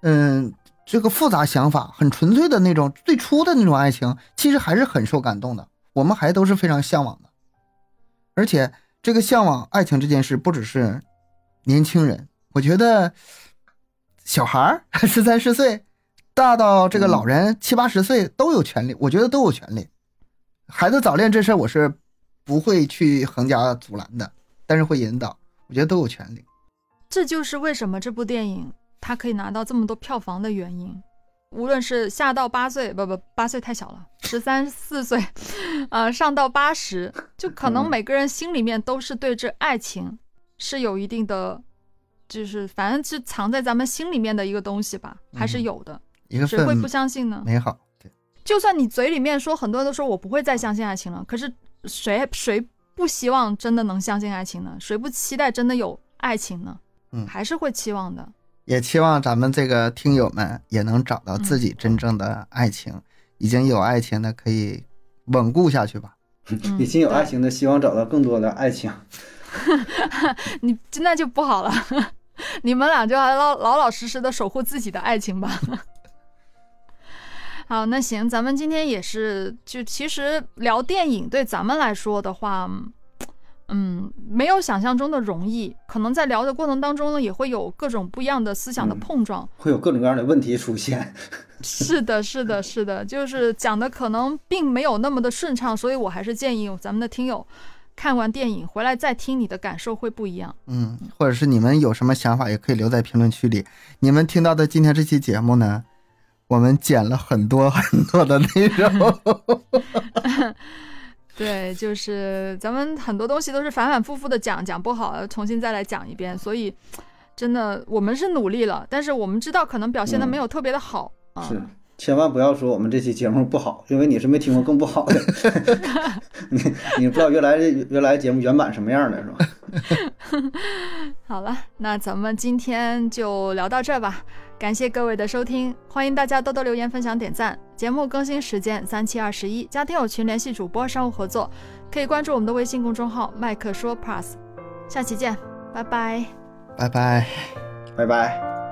嗯、这个复杂想法，很纯粹的那种最初的那种爱情，其实还是很受感动的。我们还都是非常向往的，而且这个向往爱情这件事，不只是年轻人，我觉得小孩儿十三四岁，大到这个老人七八十岁都有权利，我觉得都有权利。孩子早恋这事儿，我是不会去横加阻拦的，但是会引导，我觉得都有权利。这就是为什么这部电影它可以拿到这么多票房的原因。无论是下到八岁，不不，八岁太小了，十三四岁，呃，上到八十，就可能嗯每个人心里面都是对这爱情是有一定的，就是反正是藏在咱们心里面的一个东西吧，还是嗯有的。一个谁会不相信呢？美好。对，就算你嘴里面说，很多人都说我不会再相信爱情了，可是谁谁不希望真的能相信爱情呢？谁不期待真的有爱情呢？嗯还是会期望的。也期望咱们这个听友们也能找到自己真正的爱情，已经有爱情的可以稳固下去吧。嗯已经有爱情的，希望找到更多的爱情。你那就不好了，你们俩就还老老老实实的守护自己的爱情吧。好，那行，咱们今天也是，就其实聊电影对咱们来说的话，嗯，没有想象中的容易。可能在聊的过程当中呢，也会有各种不一样的思想的嗯碰撞。会有各种各样的问题出现。是的，是的，是的，就是讲的可能并没有那么的顺畅，所以我还是建议咱们的听友看完电影回来再听，你的感受会不一样。嗯，或者是你们有什么想法，也可以留在评论区里。你们听到的今天这期节目呢，我们剪了很多 很多的内容。对，就是咱们很多东西都是反反复复的讲，讲不好重新再来讲一遍，所以真的我们是努力了，但是我们知道可能表现的没有特别的好啊。是，千万不要说我们这期节目不好，因为你是没听过更不好的。你你不知道原来原来节目原版什么样的是吧？好了，那咱们今天就聊到这儿吧。感谢各位的收听，欢迎大家多多留言、分享、点赞。节目更新时间三七二十一，加听友群联系主播商务合作，可以关注我们的微信公众号“麦克说 Plus”。下期见，拜拜。拜拜。拜拜。